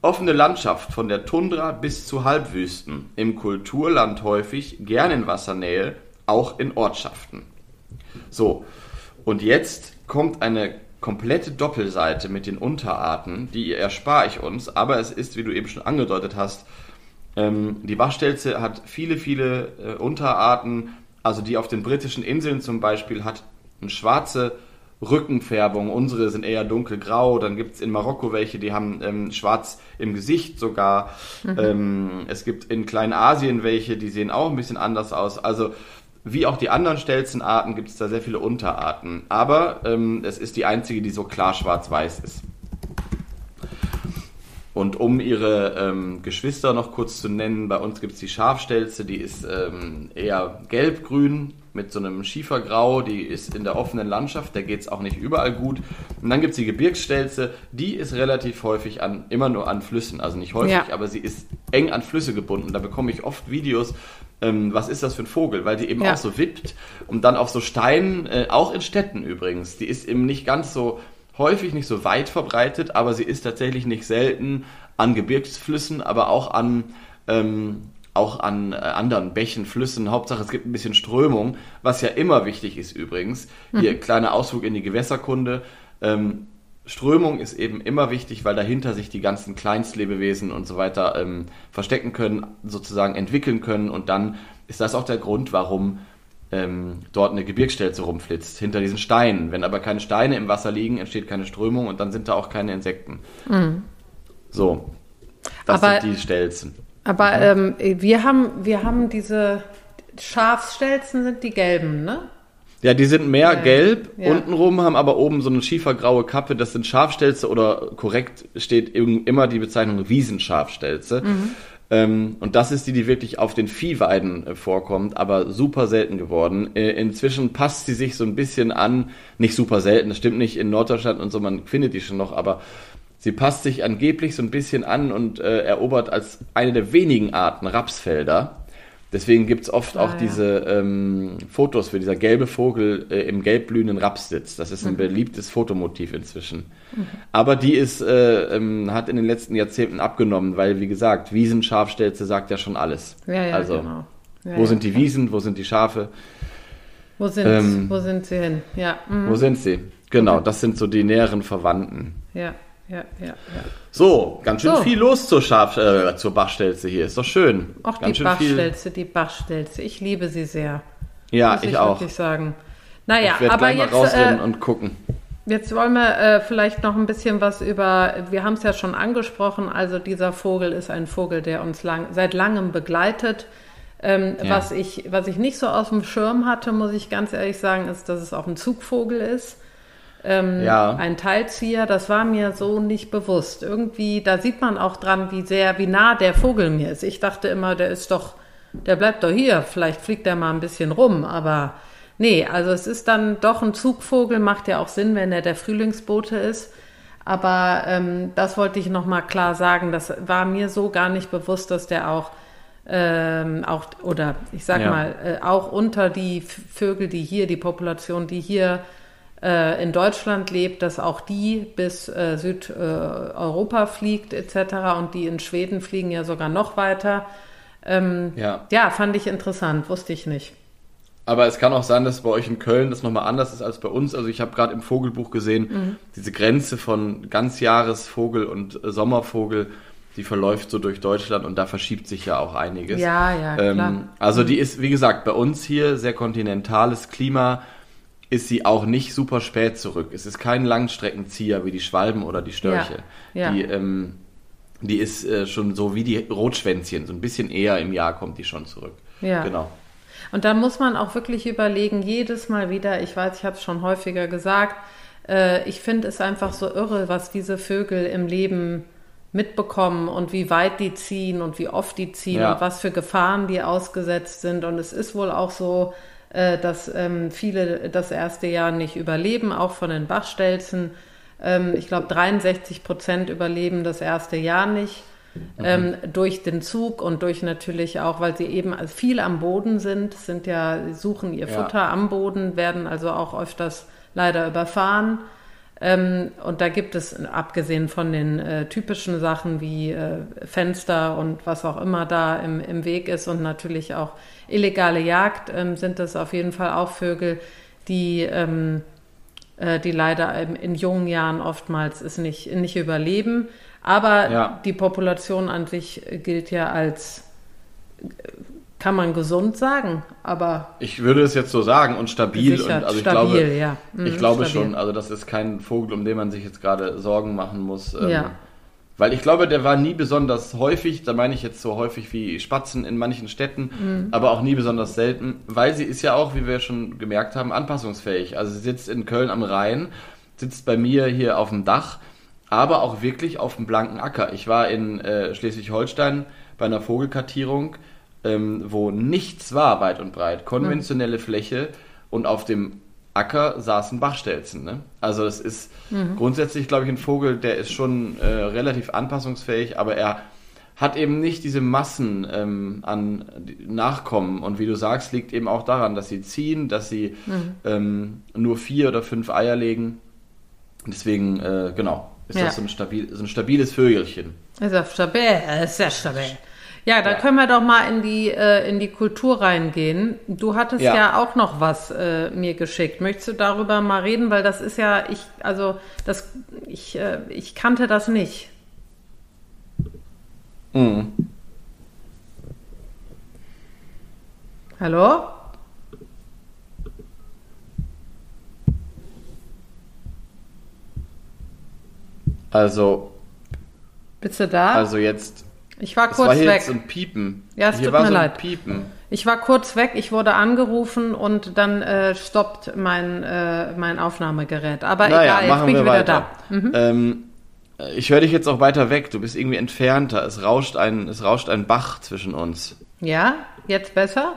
S1: Offene Landschaft von der Tundra bis zu Halbwüsten, im Kulturland häufig, gern in Wassernähe, auch in Ortschaften. So, und jetzt kommt eine komplette Doppelseite mit den Unterarten, die erspare ich uns, aber es ist, wie du eben schon angedeutet hast, ähm, die Bachstelze hat viele, viele äh, Unterarten, also die auf den britischen Inseln zum Beispiel hat eine schwarze Rückenfärbung. Unsere sind eher dunkelgrau. Dann gibt es in Marokko welche, die haben ähm, schwarz im Gesicht sogar. Mhm. Ähm, es gibt in Kleinasien welche, die sehen auch ein bisschen anders aus. Also wie auch die anderen Stelzenarten gibt es da sehr viele Unterarten. Aber ähm, es ist die einzige, die so klar schwarz-weiß ist. Und um ihre ähm, Geschwister noch kurz zu nennen, bei uns gibt es die Schafstelze, die ist ähm, eher gelb-grün mit so einem Schiefergrau, die ist in der offenen Landschaft, da geht es auch nicht überall gut. Und dann gibt es die Gebirgsstelze, die ist relativ häufig an, immer nur an Flüssen, also nicht häufig, ja. aber sie ist eng an Flüsse gebunden. Da bekomme ich oft Videos, ähm, was ist das für ein Vogel, weil die eben ja. auch so wippt und dann auf so Steinen, äh, auch in Städten übrigens, die ist eben nicht ganz so häufig nicht so weit verbreitet, aber sie ist tatsächlich nicht selten an Gebirgsflüssen, aber auch an ähm, auch an äh, anderen Bächen, Flüssen. Hauptsache, es gibt ein bisschen Strömung, was ja immer wichtig ist übrigens. Hier mhm. kleiner Ausflug in die Gewässerkunde. Ähm, Strömung ist eben immer wichtig, weil dahinter sich die ganzen Kleinstlebewesen und so weiter ähm, verstecken können, sozusagen entwickeln können. Und dann ist das auch der Grund, warum ähm, dort eine Gebirgsstelze rumflitzt, hinter diesen Steinen. Wenn aber keine Steine im Wasser liegen, entsteht keine Strömung und dann sind da auch keine Insekten. Mhm. So, das aber, sind die Stelzen.
S2: Aber ähm, wir, haben, wir haben diese Schafstelzen, sind die gelben, ne?
S1: Ja, die sind mehr ja. gelb ja. untenrum, haben aber oben so eine schiefergraue Kappe. Das sind Schafstelze oder korrekt steht immer die Bezeichnung Wiesenschafstelze. Mhm. Ähm, und das ist die, die wirklich auf den Viehweiden äh, vorkommt, aber super selten geworden. Äh, inzwischen passt sie sich so ein bisschen an, nicht super selten, das stimmt nicht in Norddeutschland und so, man findet die schon noch, aber sie passt sich angeblich so ein bisschen an und äh, erobert als eine der wenigen Arten Rapsfelder. Deswegen gibt es oft ah, auch ja. diese ähm, Fotos, wo dieser gelbe Vogel äh, im gelbblühenden Raps sitzt. Das ist ein mhm. beliebtes Fotomotiv inzwischen. Mhm. Aber die ist, äh, ähm, hat in den letzten Jahrzehnten abgenommen, weil, wie gesagt, Wiesenschafstelze sagt ja schon alles. Ja, ja, also, genau. Ja, wo sind die Wiesen, wo sind die Schafe?
S2: Wo sind, ähm, wo sind sie hin? Ja.
S1: Mhm. Wo sind sie? Genau, okay. das sind so die näheren Verwandten.
S2: Ja ja, ja, ja.
S1: So, ganz schön so. viel los zur, Schaf, äh, zur Bachstelze hier. Ist doch schön.
S2: Auch
S1: ganz
S2: die Bachstelze, die Bachstelze. Ich liebe sie sehr.
S1: Ja, ich, ich auch.
S2: Wirklich sagen. Naja,
S1: ich
S2: aber
S1: gleich
S2: jetzt.
S1: Mal rausrennen äh, und gucken.
S2: Jetzt wollen wir äh, vielleicht noch ein bisschen was über, wir haben es ja schon angesprochen, also dieser Vogel ist ein Vogel, der uns lang, seit langem begleitet. Ähm, ja. was, ich, was ich nicht so aus dem Schirm hatte, muss ich ganz ehrlich sagen, ist, dass es auch ein Zugvogel ist ähm, ja. ein Teilzieher. Das war mir so nicht bewusst. Irgendwie, da sieht man auch dran, wie sehr, wie nah der Vogel mir ist. Ich dachte immer, der ist doch, der bleibt doch hier. Vielleicht fliegt er mal ein bisschen rum, aber nee, also es ist dann doch ein Zugvogel, macht ja auch Sinn, wenn er der Frühlingsbote ist. Aber ähm, das wollte ich nochmal klar sagen. Das war mir so gar nicht bewusst, dass der auch ähm, auch oder ich sag ja. mal äh, auch unter die Vögel, die hier, die Population, die hier äh, in Deutschland lebt, dass auch die bis äh, Südeuropa fliegt etc. und die in Schweden fliegen ja sogar noch weiter. Ähm, ja. ja, fand ich interessant, wusste ich nicht.
S1: Aber es kann auch sein, dass bei euch in Köln das nochmal anders ist als bei uns. Also ich habe gerade im Vogelbuch gesehen, mhm. diese Grenze von Ganzjahresvogel und äh, Sommervogel, die verläuft so durch Deutschland und da verschiebt sich ja auch einiges.
S2: Ja, ja, ähm, klar.
S1: Also die ist, wie gesagt, bei uns hier sehr kontinentales Klima ist sie auch nicht super spät zurück. Es ist kein Langstreckenzieher wie die Schwalben oder die Störche. Ja, ja. Die, ähm, die ist äh, schon so wie die Rotschwänzchen, so ein bisschen eher im Jahr kommt die schon zurück.
S2: Ja. Genau. Und dann muss man auch wirklich überlegen, jedes Mal wieder, ich weiß, ich habe es schon häufiger gesagt, äh, ich finde es einfach so irre, was diese Vögel im Leben mitbekommen und wie weit die ziehen und wie oft die ziehen ja. und was für Gefahren die ausgesetzt sind. Und es ist wohl auch so, äh, dass ähm, viele das erste Jahr nicht überleben, auch von den Bachstelzen. Ähm, ich glaube, 63 Prozent überleben das erste Jahr nicht. Ähm, durch den Zug und durch natürlich auch, weil sie eben viel am Boden sind, sind ja, suchen ihr ja. Futter am Boden, werden also auch öfters leider überfahren. Ähm, und da gibt es, abgesehen von den äh, typischen Sachen wie äh, Fenster und was auch immer da im, im Weg ist und natürlich auch illegale Jagd, ähm, sind das auf jeden Fall auch Vögel, die, ähm, äh, die leider in jungen Jahren oftmals es nicht, nicht überleben. Aber ja. die Population an sich gilt ja als kann man gesund sagen, aber.
S1: Ich würde es jetzt so sagen und stabil. Und also ich stabil, glaube, ja. Mhm, ich glaube stabil. schon, also das ist kein Vogel, um den man sich jetzt gerade Sorgen machen muss. Ähm, ja. Weil ich glaube, der war nie besonders häufig, da meine ich jetzt so häufig wie Spatzen in manchen Städten, mhm. aber auch nie besonders selten, weil sie ist ja auch, wie wir schon gemerkt haben, anpassungsfähig. Also sie sitzt in Köln am Rhein, sitzt bei mir hier auf dem Dach, aber auch wirklich auf dem blanken Acker. Ich war in äh, Schleswig-Holstein bei einer Vogelkartierung ähm, wo nichts war weit und breit. Konventionelle mhm. Fläche und auf dem Acker saßen Bachstelzen. Ne? Also es ist mhm. grundsätzlich, glaube ich, ein Vogel, der ist schon äh, relativ anpassungsfähig, aber er hat eben nicht diese Massen ähm, an Nachkommen. Und wie du sagst, liegt eben auch daran, dass sie ziehen, dass sie mhm. ähm, nur vier oder fünf Eier legen. Deswegen, äh, genau, ist ja. das so ein, stabil, so ein stabiles Vögelchen.
S2: Ist ja stabil, ist sehr stabil. Ja, da ja. können wir doch mal in die, äh, in die Kultur reingehen. Du hattest ja, ja auch noch was äh, mir geschickt. Möchtest du darüber mal reden? Weil das ist ja, ich, also das, ich, äh, ich kannte das nicht. Mhm. Hallo?
S1: Also.
S2: Bist du da?
S1: Also jetzt
S2: ich war kurz war hier weg. Jetzt
S1: ein Piepen.
S2: Ja, es hier tut
S1: war
S2: mir
S1: so
S2: leid.
S1: Piepen.
S2: Ich war kurz weg, ich wurde angerufen und dann äh, stoppt mein, äh, mein Aufnahmegerät. Aber naja, egal, jetzt bin ich wieder weiter.
S1: da. Mhm. Ähm, ich höre dich jetzt auch weiter weg. Du bist irgendwie entfernter. Es rauscht ein, es rauscht ein Bach zwischen uns.
S2: Ja, jetzt besser?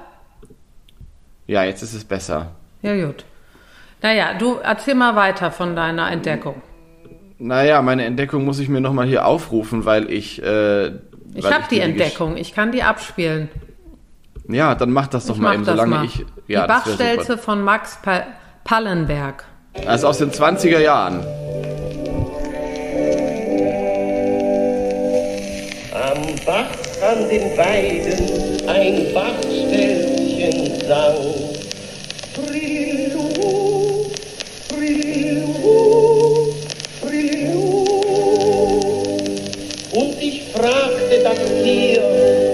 S1: Ja, jetzt ist es besser.
S2: Ja, gut. Naja, du erzähl mal weiter von deiner Entdeckung.
S1: Naja, meine Entdeckung muss ich mir nochmal hier aufrufen, weil ich äh,
S2: ich habe die Entdeckung, ich kann die abspielen.
S1: Ja, dann mach das doch
S2: ich
S1: mal eben, solange
S2: mal.
S1: ich.
S2: Ja, die Bachstelze von Max pa Pallenberg.
S1: Also aus den 20er Jahren.
S3: Am Bach an den Weiden ein Bachstelchen sang. Fragte das Tier,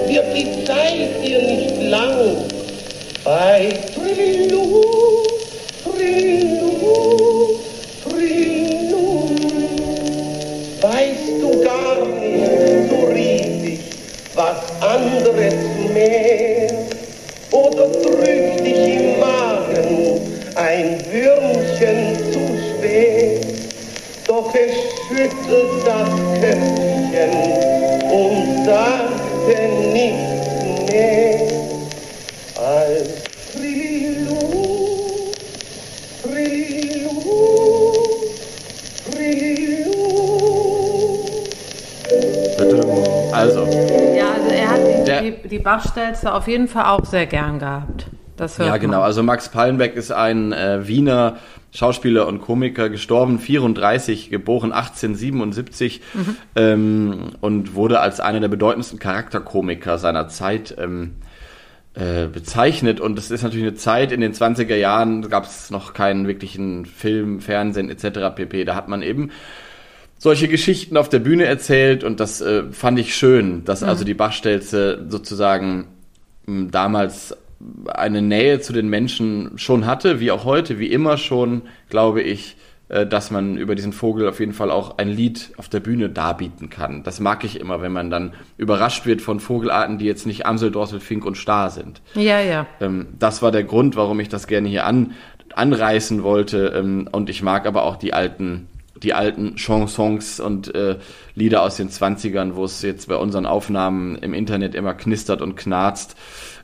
S3: wird die Zeit hier nicht lang? Bei Trillu, Trillu, Trillu. Weißt du gar nicht, so rief ich, was anderes mehr? Oder drückt dich im Magen ein Würmchen zu spät? Doch es schüttelt das Köpfchen sagte nichts mehr als Trillu, Trillu.
S1: Bitte. Also.
S2: Ja, also er hat die, die, die Bachstelze auf jeden Fall auch sehr gern gehabt. Das hört
S1: ja, genau. Also Max Pallenbeck ist ein äh, Wiener Schauspieler und Komiker, gestorben 34, geboren 1877 mhm. ähm, und wurde als einer der bedeutendsten Charakterkomiker seiner Zeit ähm, äh, bezeichnet. Und das ist natürlich eine Zeit, in den 20er Jahren gab es noch keinen wirklichen Film, Fernsehen etc. pp. Da hat man eben solche Geschichten auf der Bühne erzählt und das äh, fand ich schön, dass mhm. also die Bachstelze sozusagen damals eine Nähe zu den Menschen schon hatte, wie auch heute, wie immer schon, glaube ich, äh, dass man über diesen Vogel auf jeden Fall auch ein Lied auf der Bühne darbieten kann. Das mag ich immer, wenn man dann überrascht wird von Vogelarten, die jetzt nicht Amsel, Drossel, Fink und Star sind.
S2: Ja, ja.
S1: Ähm, das war der Grund, warum ich das gerne hier an, anreißen wollte. Ähm, und ich mag aber auch die alten die alten Chansons und äh, Lieder aus den 20ern, wo es jetzt bei unseren Aufnahmen im Internet immer knistert und knarzt.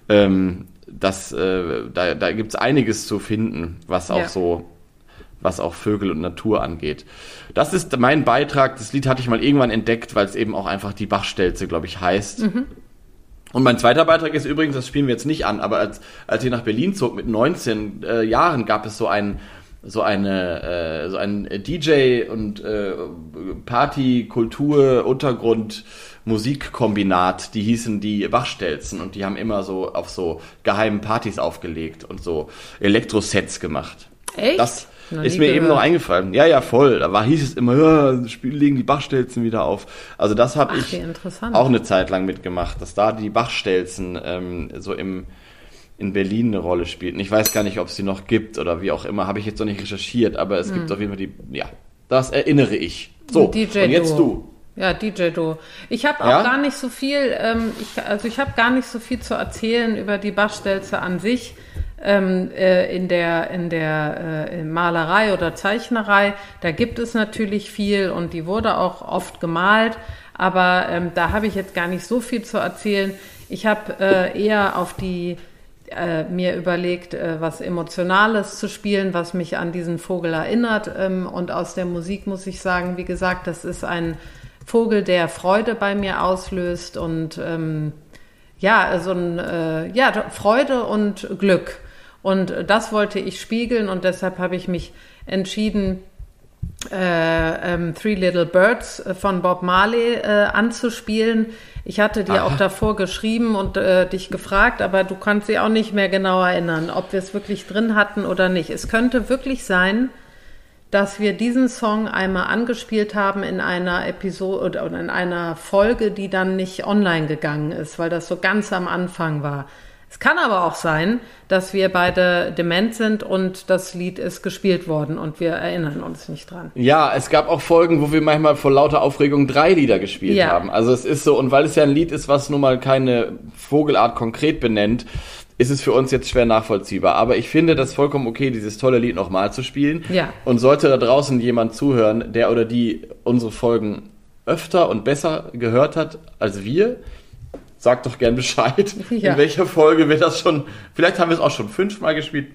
S1: Ähm, das, äh, da, da gibt es einiges zu finden, was auch ja. so, was auch Vögel und Natur angeht. Das ist mein Beitrag. Das Lied hatte ich mal irgendwann entdeckt, weil es eben auch einfach die Bachstelze, glaube ich, heißt. Mhm. Und mein zweiter Beitrag ist übrigens, das spielen wir jetzt nicht an, aber als, als ich nach Berlin zog mit 19 äh, Jahren, gab es so ein, so eine äh, so ein DJ und äh, Party Kultur Untergrund Musikkombinat, die hießen die Wachstelzen und die haben immer so auf so geheimen Partys aufgelegt und so Elektrosets gemacht.
S2: Echt?
S1: Das
S2: Noch
S1: ist mir eben
S2: gehört.
S1: noch eingefallen. Ja, ja, voll. Da war, hieß es immer, ja, spiel- legen die Bachstelzen wieder auf. Also das habe ich auch eine Zeit lang mitgemacht, dass da die Bachstelzen ähm, so im in Berlin eine Rolle spielten. Ich weiß gar nicht, ob es die noch gibt oder wie auch immer, habe ich jetzt noch nicht recherchiert, aber es gibt auf jeden Fall die, ja, das erinnere ich. So,
S2: DJ
S1: und jetzt du.
S2: Ja, DJ Duo. Ich habe auch
S1: Ja?
S2: gar nicht so viel, ähm, ich, also ich habe gar nicht so viel zu erzählen über die Bachstelze an sich ähm, äh, in der in der äh, Malerei oder Zeichnerei. Da gibt es natürlich viel und die wurde auch oft gemalt, aber ähm, da habe ich jetzt gar nicht so viel zu erzählen. Ich habe äh, eher auf die äh, mir überlegt, äh, was Emotionales zu spielen, was mich an diesen Vogel erinnert. Ähm, und aus der Musik muss ich sagen, wie gesagt, das ist ein Vogel, der Freude bei mir auslöst und ähm, ja, so ein äh, ja Freude und Glück. Und das wollte ich spiegeln und deshalb habe ich mich entschieden, äh, ähm, Three Little Birds äh, von Bob Marley äh, anzuspielen. Ich hatte dir
S1: Aha.
S2: auch davor geschrieben und äh, dich gefragt, aber du kannst dich auch nicht mehr genau erinnern, ob wir es wirklich drin hatten oder nicht. Es könnte wirklich sein, dass wir diesen Song einmal angespielt haben in einer Episode oder in einer Folge, die dann nicht online gegangen ist, weil das so ganz am Anfang war. Es kann aber auch sein, dass wir beide dement sind und das Lied ist gespielt worden und wir erinnern uns nicht dran.
S1: Ja, es gab auch Folgen, wo wir manchmal vor lauter Aufregung drei Lieder gespielt
S2: Ja.
S1: haben. Also es ist so, und weil es ja ein Lied ist, was nun mal keine Vogelart konkret benennt, ist es für uns jetzt schwer nachvollziehbar. Aber ich finde das vollkommen okay, dieses tolle Lied nochmal zu spielen.
S2: Ja.
S1: Und sollte da draußen jemand zuhören, der oder die unsere Folgen öfter und besser gehört hat als wir, sagt doch gern Bescheid,
S2: Ja.
S1: in welcher Folge wir das schon, vielleicht haben wir es auch schon fünfmal gespielt.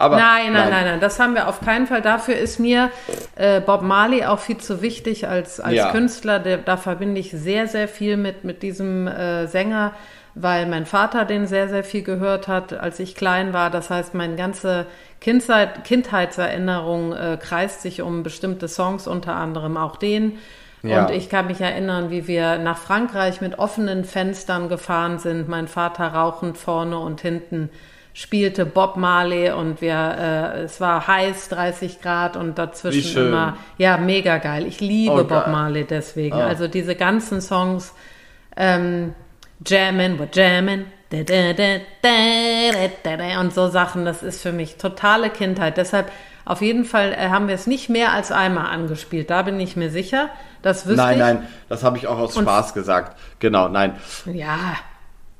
S1: Aber
S2: Nein, nein, nein, nein, das haben wir auf keinen Fall. Dafür ist mir äh, Bob Marley auch viel zu wichtig als, als
S1: Ja.
S2: Künstler. Der, da verbinde ich sehr, sehr viel mit, mit diesem äh, Sänger, weil mein Vater den sehr, sehr viel gehört hat, als ich klein war. Das heißt, meine ganze Kindheit, Kindheitserinnerung äh, kreist sich um bestimmte Songs, unter anderem auch den.
S1: Ja.
S2: Und ich kann mich erinnern, wie wir nach Frankreich mit offenen Fenstern gefahren sind, mein Vater rauchend vorne und hinten spielte Bob Marley und wir, äh, es war heiß, 30 Grad und dazwischen immer, ja, mega geil. Ich liebe
S1: Oh,
S2: Bob. Marley deswegen.
S1: Ah.
S2: Also diese ganzen Songs, ähm, Jammin', we're jammin', da, und so Sachen, das ist für mich totale Kindheit. Deshalb auf jeden Fall äh, haben wir es nicht mehr als einmal angespielt. Da bin ich mir sicher. Das wüsste
S1: Nein,
S2: ich.
S1: nein, das habe ich auch aus
S2: Und-
S1: Spaß gesagt. Genau, nein.
S2: Ja,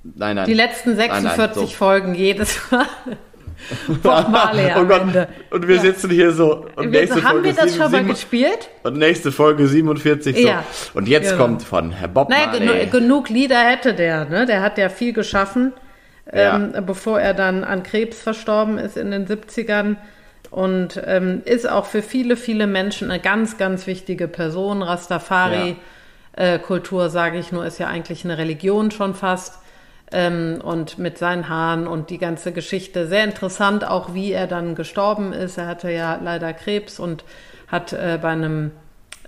S1: Nein, nein.
S2: die letzten
S1: Nein, nein,
S2: 46
S1: so.
S2: Folgen jedes Mal. Bob Marley
S1: Gott,
S2: Ende.
S1: und wir
S2: Ja.
S1: sitzen hier so. Und
S2: Wir,
S1: nächste
S2: haben
S1: Folge
S2: wir das
S1: sieben-
S2: schon mal
S1: sieben-
S2: gespielt?
S1: Und nächste Folge 47 so.
S2: Ja.
S1: Und jetzt
S2: Genau.
S1: kommt von Herr Bob
S2: Naja,
S1: Marley.
S2: genu genug Lieder hätte der, ne? Der hat ja viel geschaffen,
S1: Ja.
S2: ähm, bevor er dann an Krebs verstorben ist in den 70ern. Und ähm, ist auch für viele, viele Menschen eine ganz, ganz wichtige Person. Rastafari-Kultur, sage ich nur, ist ja eigentlich eine Religion schon fast. Ähm, und mit seinen Haaren und die ganze Geschichte. Sehr interessant, auch wie er dann gestorben ist. Er hatte ja leider Krebs und hat äh, bei einem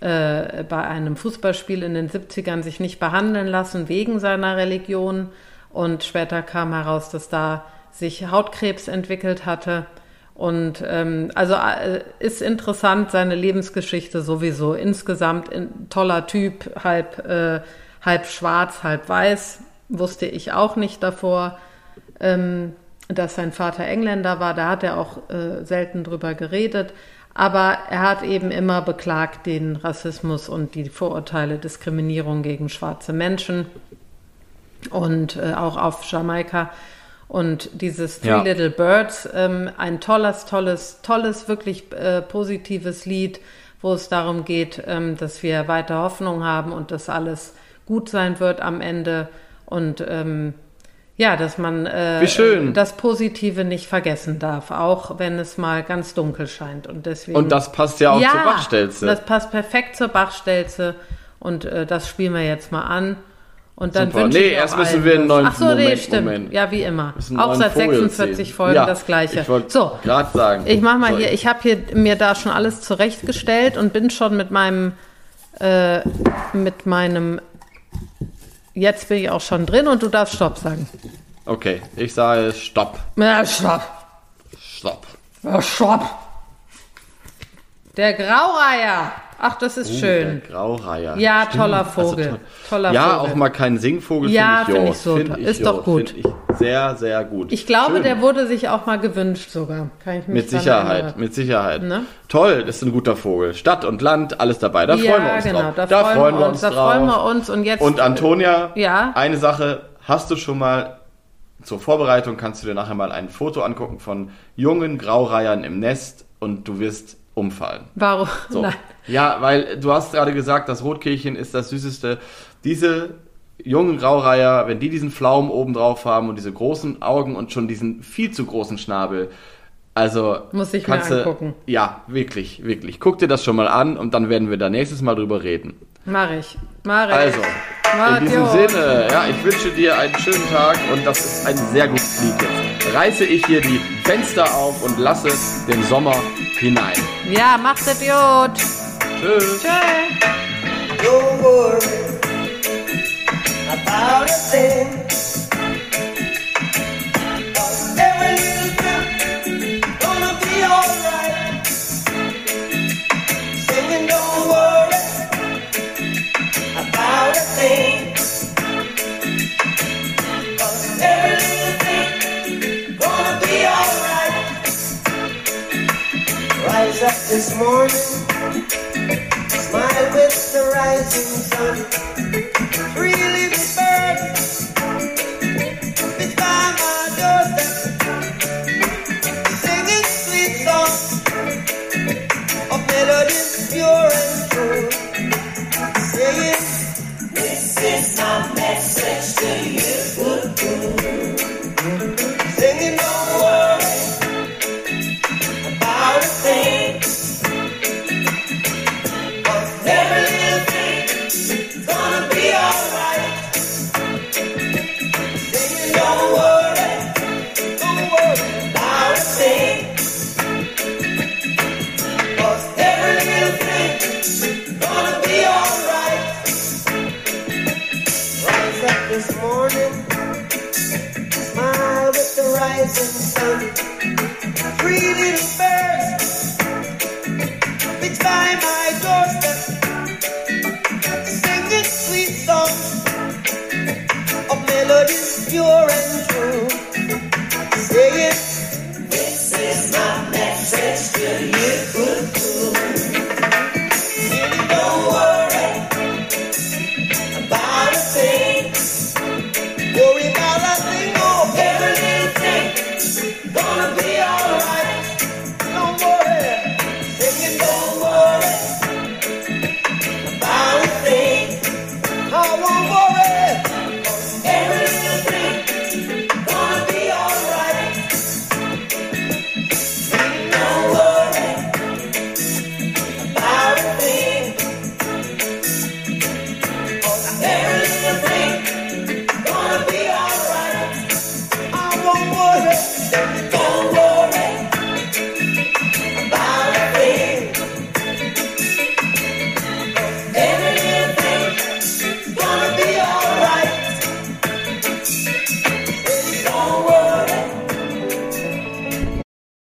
S2: äh, bei einem Fußballspiel in den 70ern sich nicht behandeln lassen wegen seiner Religion. Und später kam heraus, dass da sich Hautkrebs entwickelt hatte. Und ähm, also äh, ist interessant, seine Lebensgeschichte sowieso. Insgesamt ein toller Typ, halb, äh, halb schwarz, halb weiß. Wusste ich auch nicht davor, ähm, dass sein Vater Engländer war. Da hat er auch äh, selten drüber geredet. Aber er hat eben immer beklagt den Rassismus und die Vorurteile, Diskriminierung gegen schwarze Menschen und äh, auch auf Jamaika. Und dieses Three
S1: Ja.
S2: Little Birds, ähm, ein tolles, tolles, tolles, wirklich äh, positives Lied, wo es darum geht, ähm, dass wir weiter Hoffnung haben und dass alles gut sein wird am Ende. Und ähm, ja, dass man äh, das Positive nicht vergessen darf, auch wenn es mal ganz dunkel scheint. Und deswegen.
S1: Und das passt ja auch zur Bachstelze.
S2: Das passt perfekt zur Bachstelze. Und äh, das spielen wir jetzt mal an. Und dann
S1: Super. Nee, erst müssen wir einen neuen
S2: Ach so, nee,
S1: Moment-
S2: stimmt.
S1: Moment.
S2: Ja, wie immer. Auch seit
S1: Vogel
S2: 46
S1: sehen.
S2: Folgen
S1: Ja,
S2: das Gleiche.
S1: Ich
S2: so,
S1: gerade sagen.
S2: ich mach mal
S1: So,
S2: hier, ich habe hier mir da schon alles zurechtgestellt und bin schon mit meinem, äh, mit meinem, jetzt bin ich auch schon drin und du darfst Stopp sagen.
S1: Okay, ich sage Stopp.
S2: Ja, Stopp.
S1: Stopp.
S2: Ja, Stopp. Der Graureiher. Ach, das ist schön.
S1: Der Graureiher.
S2: Ja, toller
S1: Also
S2: Vogel.
S1: toll.
S2: Toller
S1: ja,
S2: Vogel.
S1: auch mal kein Singvogel
S2: Ja,
S1: finde ich,
S2: find ich so.
S1: Find
S2: Ist
S1: jo.
S2: doch gut.
S1: Ich sehr, sehr gut.
S2: Ich glaube,
S1: Schön.
S2: der wurde sich auch mal gewünscht sogar. Kann ich mich
S1: Mit Sicherheit,
S2: erinnern.
S1: mit Sicherheit.
S2: Ne?
S1: Toll, das ist ein guter Vogel. Stadt und Land, alles dabei. Da
S2: ja,
S1: freuen wir uns
S2: genau,
S1: drauf.
S2: da, freuen wir uns, da
S1: drauf.
S2: freuen wir uns und jetzt
S1: Und Antonia,
S2: Ja?
S1: eine Sache, hast du schon mal zur Vorbereitung, kannst du dir nachher mal ein Foto angucken von jungen Graureihern im Nest und du wirst umfallen.
S2: warum?
S1: So. Ja, weil du hast gerade gesagt, das Rotkehlchen ist das süßeste. Diese jungen Graureiher, wenn die diesen Pflaumen oben drauf haben und diese großen Augen und schon diesen viel zu großen Schnabel, also
S2: Muss ich mir
S1: kannst du-
S2: angucken.
S1: Ja, wirklich, wirklich. Guck dir das schon mal an und dann werden wir da nächstes Mal drüber reden.
S2: Mach ich. Mach ich.
S1: Also,
S2: Mach
S1: in diesem. Sinne, ja, ich wünsche dir einen schönen Tag und das ist ein sehr gutes Lied jetzt. Reiße ich hier die Fenster auf und lasse den Sommer hinein.
S2: Ja, macht es gut.
S1: Tschüss.
S2: Tschüss.
S4: Don't worry about a thing. Rise up this morning. Smile with the rising sun.